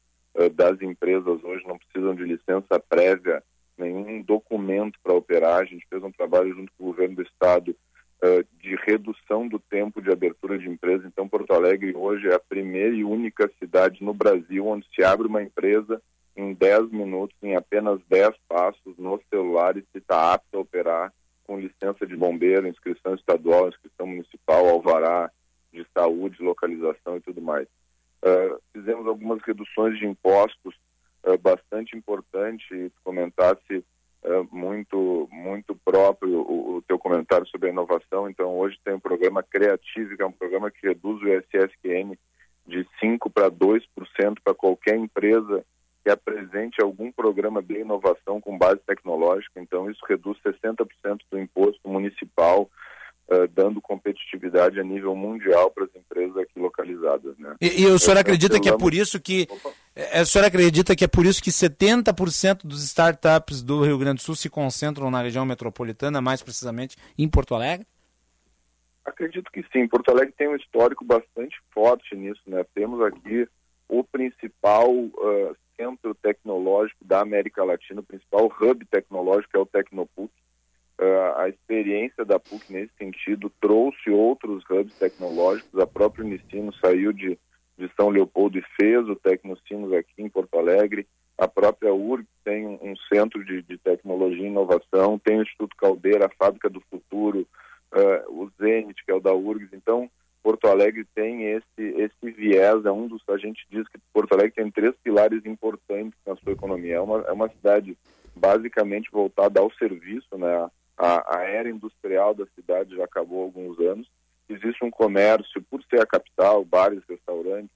das empresas hoje não precisam de licença prévia nenhum documento para operar. A gente fez um trabalho junto com o governo do estado uh, de redução do tempo de abertura de empresa. Então, Porto Alegre hoje é a primeira e única cidade no Brasil onde se abre uma empresa em 10 minutos, em apenas 10 passos no celular e se está apto a operar com licença de bombeiro, inscrição estadual, inscrição municipal, alvará de saúde, localização e tudo mais. Uh, fizemos algumas reduções de impostos bastante importante comentasse uh, muito muito próprio o, o, teu comentário sobre a inovação. Então hoje tem um programa Creative, que é um programa que reduz o ISSQN de 5 para 2% para qualquer empresa que apresente algum programa de inovação com base tecnológica. Então isso reduz 60% do imposto municipal Uh, dando competitividade a nível mundial para as empresas aqui localizadas. Né? E, e o senhor acredita que é por isso que Opa. É, a senhora acredita que é por isso que 70% dos startups do Rio Grande do Sul se concentram na região metropolitana, mais precisamente em Porto Alegre? Acredito que sim. Porto Alegre tem um histórico bastante forte nisso. Né? Temos aqui o principal uh, centro tecnológico da América Latina, o principal hub tecnológico é o Tecnopuc. Uh, a experiência da PUC nesse sentido trouxe outros hubs tecnológicos. A própria Unicino saiu de de São Leopoldo e fez o Tecnocinos aqui em Porto Alegre. A própria URG tem um, um centro de, de, tecnologia e inovação, tem o Instituto Caldeira, a Fábrica do Futuro, uh, o Zenit, que é o da URGS. Então, Porto Alegre tem esse, esse viés, é um dos, a gente diz que Porto Alegre tem três pilares importantes na sua economia. É uma, é uma cidade basicamente voltada ao serviço, né? A, a era industrial da cidade já acabou há alguns anos, existe um comércio, por ser a capital, bares, restaurantes,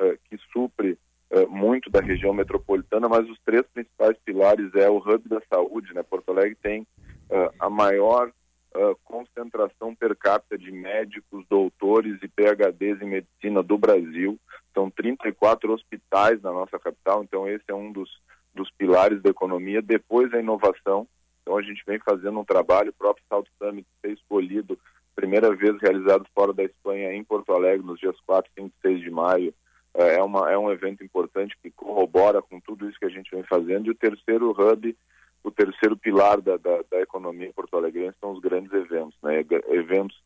uh, que supre uh, muito da região metropolitana, mas os três principais pilares é o hub da saúde, né? Porto Alegre tem uh, a maior concentração per capita de médicos, doutores e PhDs em medicina do Brasil. São 34 hospitais na nossa capital, então esse é um dos, dos pilares da economia. Depois a inovação. Então a gente vem fazendo um trabalho, o próprio South Summit foi escolhido, primeira vez realizado fora da Espanha, em Porto Alegre, nos dias 4, 5 e 6 de maio. É, uma, é um evento importante que corrobora com tudo isso que a gente vem fazendo. E o terceiro hub o terceiro pilar da, da, da economia porto-alegrense são os grandes eventos, né? eventos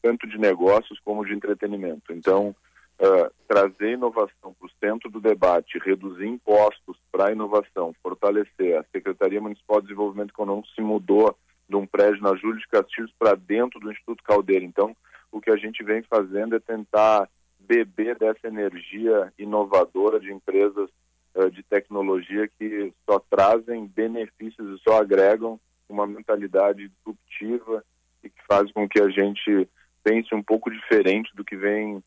tanto de negócios como de entretenimento. Então, uh, trazer inovação para o centro do debate, reduzir impostos para a inovação, fortalecer. A Secretaria Municipal de Desenvolvimento Econômico se mudou de um prédio na Júlio de Castilhos para dentro do Instituto Caldeira. Então, o que a gente vem fazendo é tentar beber dessa energia inovadora de empresas uh, de tecnologia que só trazem benefícios e só agregam uma mentalidade disruptiva e que faz com que a gente pense um pouco diferente do que vem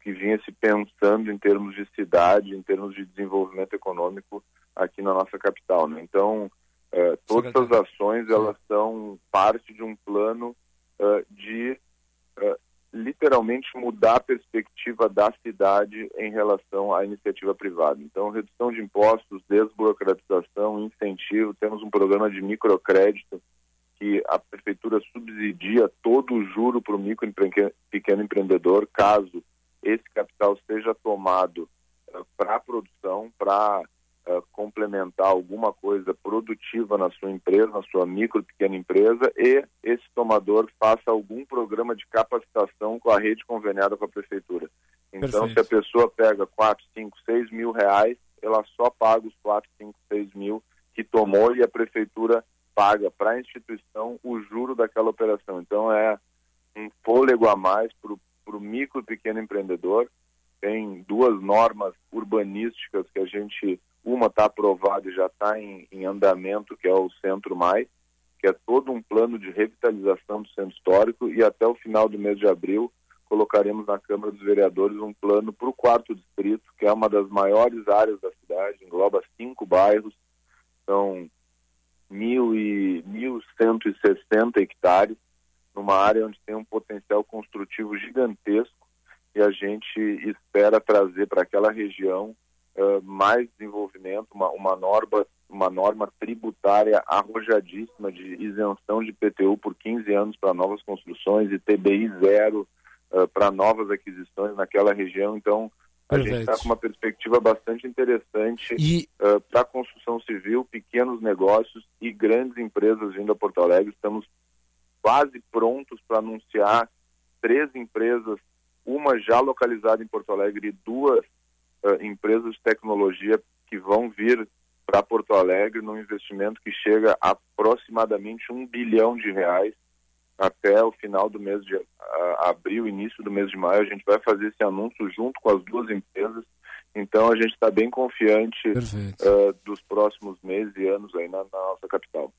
que vinha se pensando em termos de cidade, em termos de desenvolvimento econômico aqui na nossa capital. Né? Então, uh, todas as ações elas são parte de um plano uh, de uh, literalmente mudar a perspectiva da cidade em relação à iniciativa privada. Então, redução de impostos, desburocratização, incentivo, temos um programa de microcrédito que a prefeitura subsidia todo o juro para o micro e pequeno empreendedor, caso esse capital seja tomado uh, para a produção, para uh, complementar alguma coisa produtiva na sua empresa, na sua micro pequena empresa, e esse tomador faça algum programa de capacitação com a rede conveniada com a prefeitura. Então, Perfeito. se a pessoa pega 4, 5, 6 mil reais, ela só paga os 4, 5, 6 mil que tomou e a prefeitura paga para a instituição o juro daquela operação. Então, é um fôlego a mais para o micro e pequeno empreendedor. Tem duas normas urbanísticas que a gente uma está aprovada e já está em, em, andamento, que é o Centro Mais, que é todo um plano de revitalização do centro histórico e até o final do mês de abril colocaremos na Câmara dos Vereadores um plano para o quarto distrito, que é uma das maiores áreas da cidade, engloba cinco bairros, são mil e, 1.160 hectares, numa área onde tem um potencial construtivo gigantesco e a gente espera trazer para aquela região uh, mais desenvolvimento, uma, uma, norma, uma norma tributária arrojadíssima de isenção de PTU por 15 anos para novas construções e TBI zero uh, para novas aquisições naquela região. Então, a Perfeito. gente está com uma perspectiva bastante interessante e... uh, para a construção civil, pequenos negócios e grandes empresas vindo a Porto Alegre. Estamos quase prontos para anunciar três empresas, uma já localizada em Porto Alegre e duas uh, empresas de tecnologia que vão vir para Porto Alegre num investimento que chega a aproximadamente um bilhão de reais até o final do mês de abril, início do mês de maio. A gente vai fazer esse anúncio junto com as duas empresas. Então a gente está bem confiante uh, dos próximos meses e anos aí na, na, nossa capital.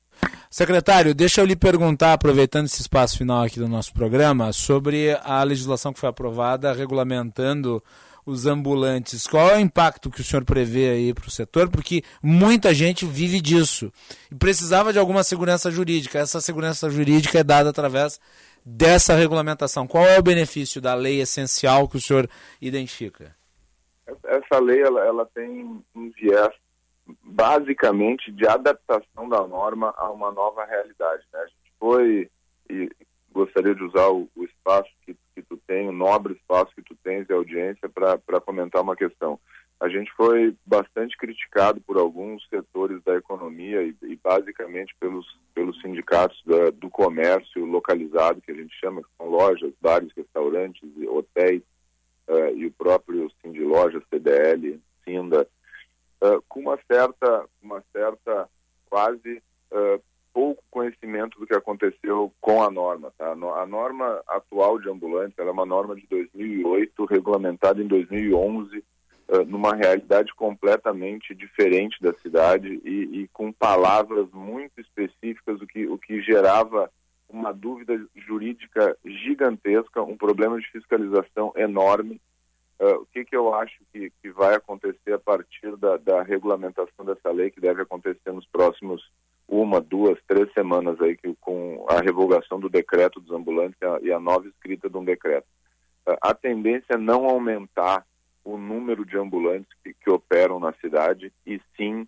Secretário, deixa eu lhe perguntar, aproveitando esse espaço final aqui do nosso programa, sobre a legislação que foi aprovada regulamentando os ambulantes. Qual é o impacto que o senhor prevê aí para o setor? Porque muita gente vive disso e precisava de alguma segurança jurídica. Essa segurança jurídica é dada através dessa regulamentação. Qual é o benefício da lei essencial que o senhor identifica? Essa lei ela, ela tem um viés basicamente de adaptação da norma a uma nova realidade. Né? A gente foi e gostaria de usar o, o espaço que que tu tem, o nobre espaço que tu tens de audiência para comentar uma questão. A gente foi bastante criticado por alguns setores da economia e, e basicamente pelos, pelos sindicatos da, do comércio localizado, que a gente chama, que são lojas, bares, restaurantes, hotéis uh, e o próprio Sindilojas, CDL, Sinda, uh, com uma certa, uma certa quase uh, pouco conhecimento do que aconteceu com a norma. Tá? A norma atual de ambulantes é uma norma de 2008, regulamentada em 2011, uh, numa realidade completamente diferente da cidade e, e, com palavras muito específicas, o que, o que gerava uma dúvida jurídica gigantesca, um problema de fiscalização enorme. Uh, o que, que eu acho que, que vai acontecer a partir da, da regulamentação dessa lei, que deve acontecer nos próximos uma, duas, três semanas aí que, com a revogação do decreto dos ambulantes e a, e a nova escrita de um decreto. Uh, a tendência é não aumentar o número de ambulantes que, que operam na cidade e sim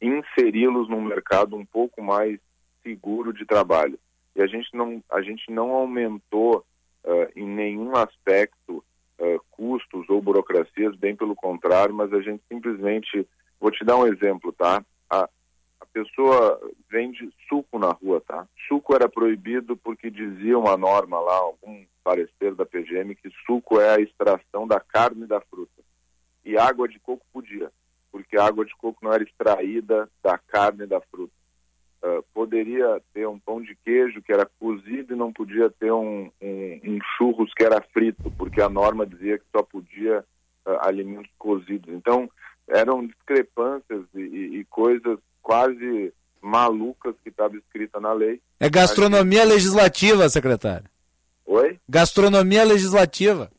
inseri-los num mercado um pouco mais seguro de trabalho. E a gente não, a gente não aumentou uh, em nenhum aspecto uh, custos ou burocracias, bem pelo contrário, mas a gente simplesmente, vou te dar um exemplo, tá? A, a pessoa vende suco na rua, tá? Suco era proibido porque dizia uma norma lá, algum parecer da PGM, que suco é a extração da carne e da fruta. E água de coco podia, porque a água de coco não era extraída da carne e da fruta. Uh, poderia ter um pão de queijo que era cozido e não podia ter um, um, um churros que era frito, porque a norma dizia que só podia uh, alimentos cozidos. Então, eram discrepâncias e, e, e coisas quase malucas que estava escrita na lei. É gastronomia gente... legislativa, secretário. Oi? Gastronomia legislativa.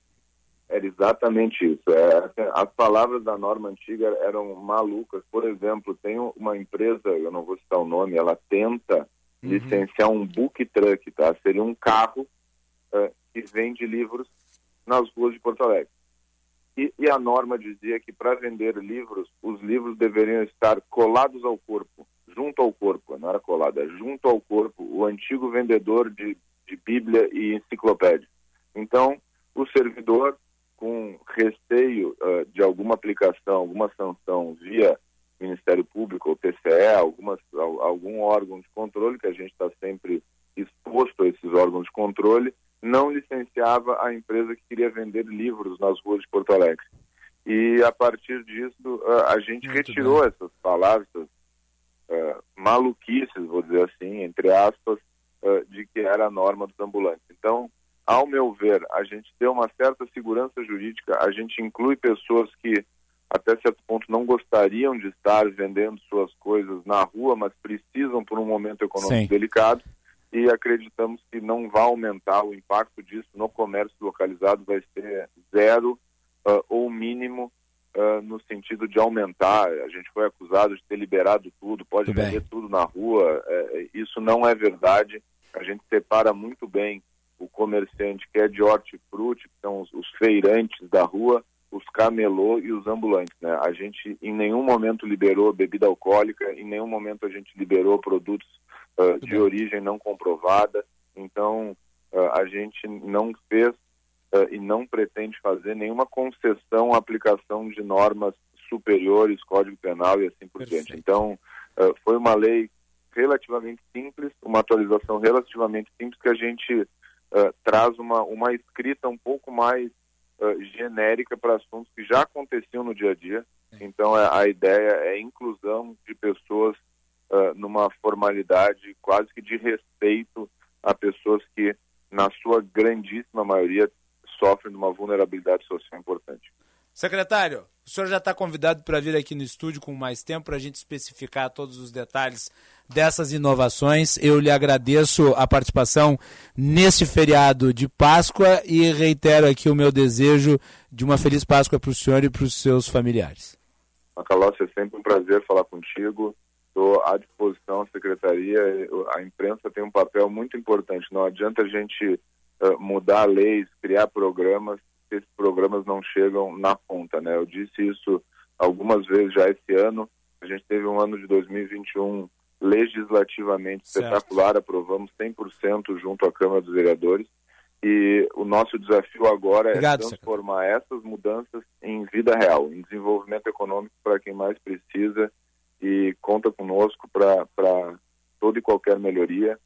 Era exatamente isso. É, as palavras da norma antiga eram malucas. Por exemplo, tem uma empresa, eu não vou citar o nome, ela tenta uhum. licenciar um book truck, tá? Seria um carro uh, que vende livros nas ruas de Porto Alegre. E, e a norma dizia que para vender livros, os livros deveriam estar colados ao corpo, junto ao corpo, não era colada, é junto ao corpo, o antigo vendedor de, de Bíblia e enciclopédia. Então, o servidor com receio uh, de alguma aplicação, alguma sanção via Ministério Público ou TCE, algumas, algum órgão de controle, que a gente está sempre exposto a esses órgãos de controle, não licenciava a empresa que queria vender livros nas ruas de Porto Alegre. E a partir disso, uh, a gente Muito retirou bem. essas palavras, uh, maluquices, vou dizer assim, entre aspas, de que era a norma dos ambulantes. Então, ao meu ver, a gente deu uma certa segurança jurídica, a gente inclui pessoas que até certo ponto não gostariam de estar vendendo suas coisas na rua, mas precisam por um momento econômico Sim. delicado e acreditamos que não vai aumentar o impacto disso no comércio localizado, vai ser zero uh, ou mínimo uh, no sentido de aumentar. A gente foi acusado de ter liberado tudo, pode vender bem. tudo na rua. Uh, isso não é verdade. A gente separa muito bem o comerciante que é de hortifruti, que são os, os, feirantes da rua, os camelô e os ambulantes. Né? A gente em nenhum momento liberou bebida alcoólica, em nenhum momento a gente liberou produtos uh, de origem não comprovada. Então, uh, a gente não fez uh, e não pretende fazer nenhuma concessão à aplicação de normas superiores, Código Penal e assim por Perfeito. diante. Então, foi uma lei relativamente simples, uma atualização relativamente simples que a gente uh, traz uma, uma escrita um pouco mais uh, genérica para assuntos que já aconteciam no dia a dia. Então, a, a ideia é a inclusão de pessoas uh, numa formalidade quase que de respeito a pessoas que, na sua grandíssima maioria, sofrem de uma vulnerabilidade social importante. Secretário, o senhor já está convidado para vir aqui no estúdio com mais tempo para a gente especificar todos os detalhes dessas inovações. Eu lhe agradeço a participação nesse feriado de Páscoa e reitero aqui o meu desejo de uma feliz Páscoa para o senhor e para os seus familiares. Macalossi, é sempre um prazer falar contigo. Estou à disposição secretaria. A imprensa tem um papel muito importante. Não adianta a gente uh, mudar leis, criar programas, esses programas não chegam na ponta. Né? Eu disse isso algumas vezes já esse ano. A gente teve um ano de 2021 legislativamente certo. espetacular, aprovamos 100% junto à Câmara dos Vereadores. E o nosso desafio agora é Obrigado, é transformar secretário. essas mudanças em vida real, em desenvolvimento econômico para quem mais precisa e conta conosco para toda e qualquer melhoria.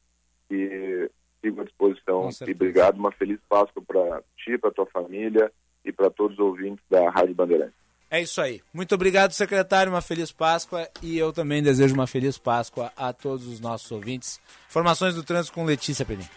E sigo à disposição. E obrigado, uma feliz Páscoa para ti, para tua família e para todos os ouvintes da Rádio Bandeirantes. É isso aí. Muito obrigado, secretário. Uma feliz Páscoa e eu também desejo uma feliz Páscoa a todos os nossos ouvintes. Informações do trânsito com Letícia Perim.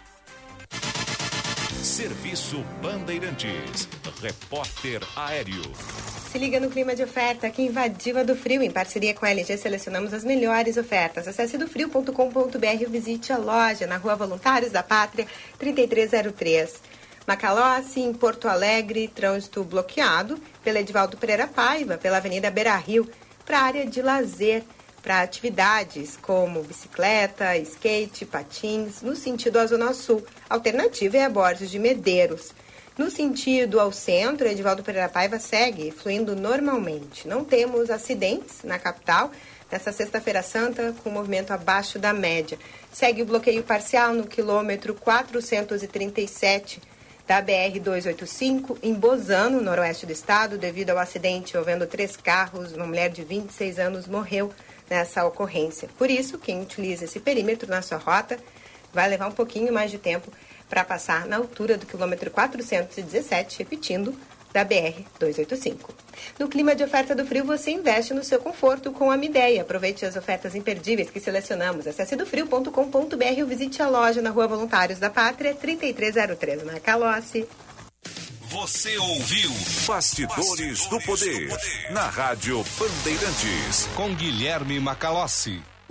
Serviço Bandeirantes. Repórter Aéreo. Se liga no clima de oferta aqui Invadiva do Frio. Em parceria com a LG, selecionamos as melhores ofertas. Acesse dofrio.com.br e visite a loja na Rua Voluntários da Pátria, 3303. Macalossi, em Porto Alegre, trânsito bloqueado pela Edivaldo Pereira Paiva, pela Avenida Beira Rio, para a área de lazer. para atividades como bicicleta, skate, patins, no sentido à Zona Sul. A alternativa é a Borges de Medeiros. No sentido ao centro, Edivaldo Pereira Paiva segue fluindo normalmente. Não temos acidentes na capital nessa sexta-feira santa com movimento abaixo da média. Segue o bloqueio parcial no quilômetro 437 da BR-285 em Bozano, noroeste do estado, devido ao acidente envolvendo três carros. Uma mulher de 26 anos morreu nessa ocorrência. Por isso, quem utiliza esse perímetro na sua rota vai levar um pouquinho mais de tempo para passar na altura do quilômetro 417, repetindo, da BR-285. No clima de oferta do frio, você investe no seu conforto com a Mideia. Aproveite as ofertas imperdíveis que selecionamos. Acesse dofrio.com.br ou visite a loja na Rua Voluntários da Pátria, 3303, na Calossi. Você ouviu Bastidores, Bastidores do, poder, do Poder na Rádio Bandeirantes com Guilherme Macalossi.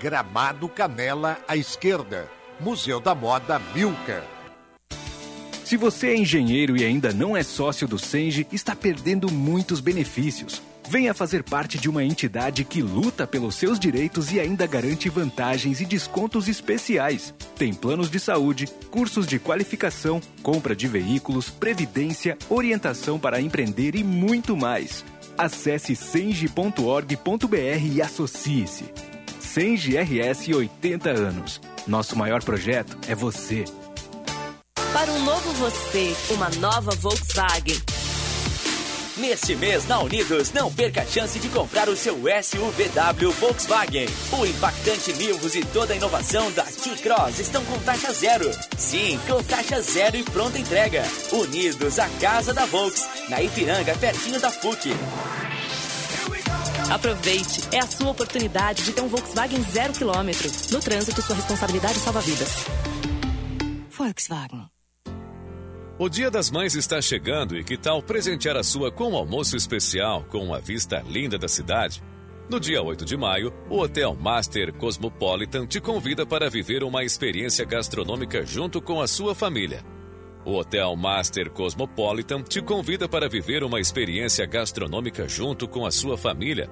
Gramado Canela à esquerda. Museu da Moda Milka. Se você é engenheiro e ainda não é sócio do Senge, está perdendo muitos benefícios. Venha fazer parte de uma entidade que luta pelos seus direitos e ainda garante vantagens e descontos especiais. Tem planos de saúde, cursos de qualificação, compra de veículos, previdência, orientação para empreender e muito mais. Acesse senge.org.br e associe-se. Senge RS 80 anos. Nosso maior projeto é você. Para um novo você, uma nova Volkswagen. Neste mês na Unidos, não perca a chance de comprar o seu SUVW Volkswagen. O impactante Nivus e toda a inovação da T-Cross estão com taxa zero. Sim, com taxa zero e pronta entrega. Unidos, a casa da Volks, na Ipiranga, pertinho da PUC. Aproveite, é a sua oportunidade de ter um Volkswagen zero quilômetro. No trânsito, sua responsabilidade salva vidas. Volkswagen. O Dia das Mães está chegando e que tal presentear a sua com um almoço especial com uma vista linda da cidade? No dia 8 de maio, o Hotel Master Cosmopolitan te convida para viver uma experiência gastronômica junto com a sua família. O Hotel Master Cosmopolitan te convida para viver uma experiência gastronômica junto com a sua família.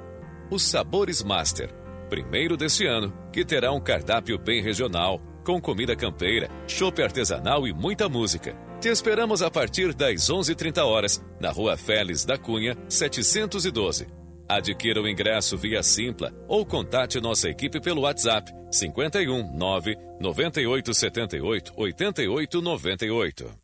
Os Sabores Master, primeiro deste ano, que terá um cardápio bem regional, com comida campeira, chopp artesanal e muita música. Te esperamos a partir das 11h30 horas, na Rua Félix da Cunha, 712. Adquira o ingresso via Simpla ou contate nossa equipe pelo WhatsApp 51 9 98 78 88 98.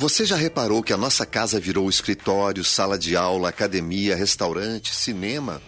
Você já reparou que a nossa casa virou escritório, sala de aula, academia, restaurante, cinema?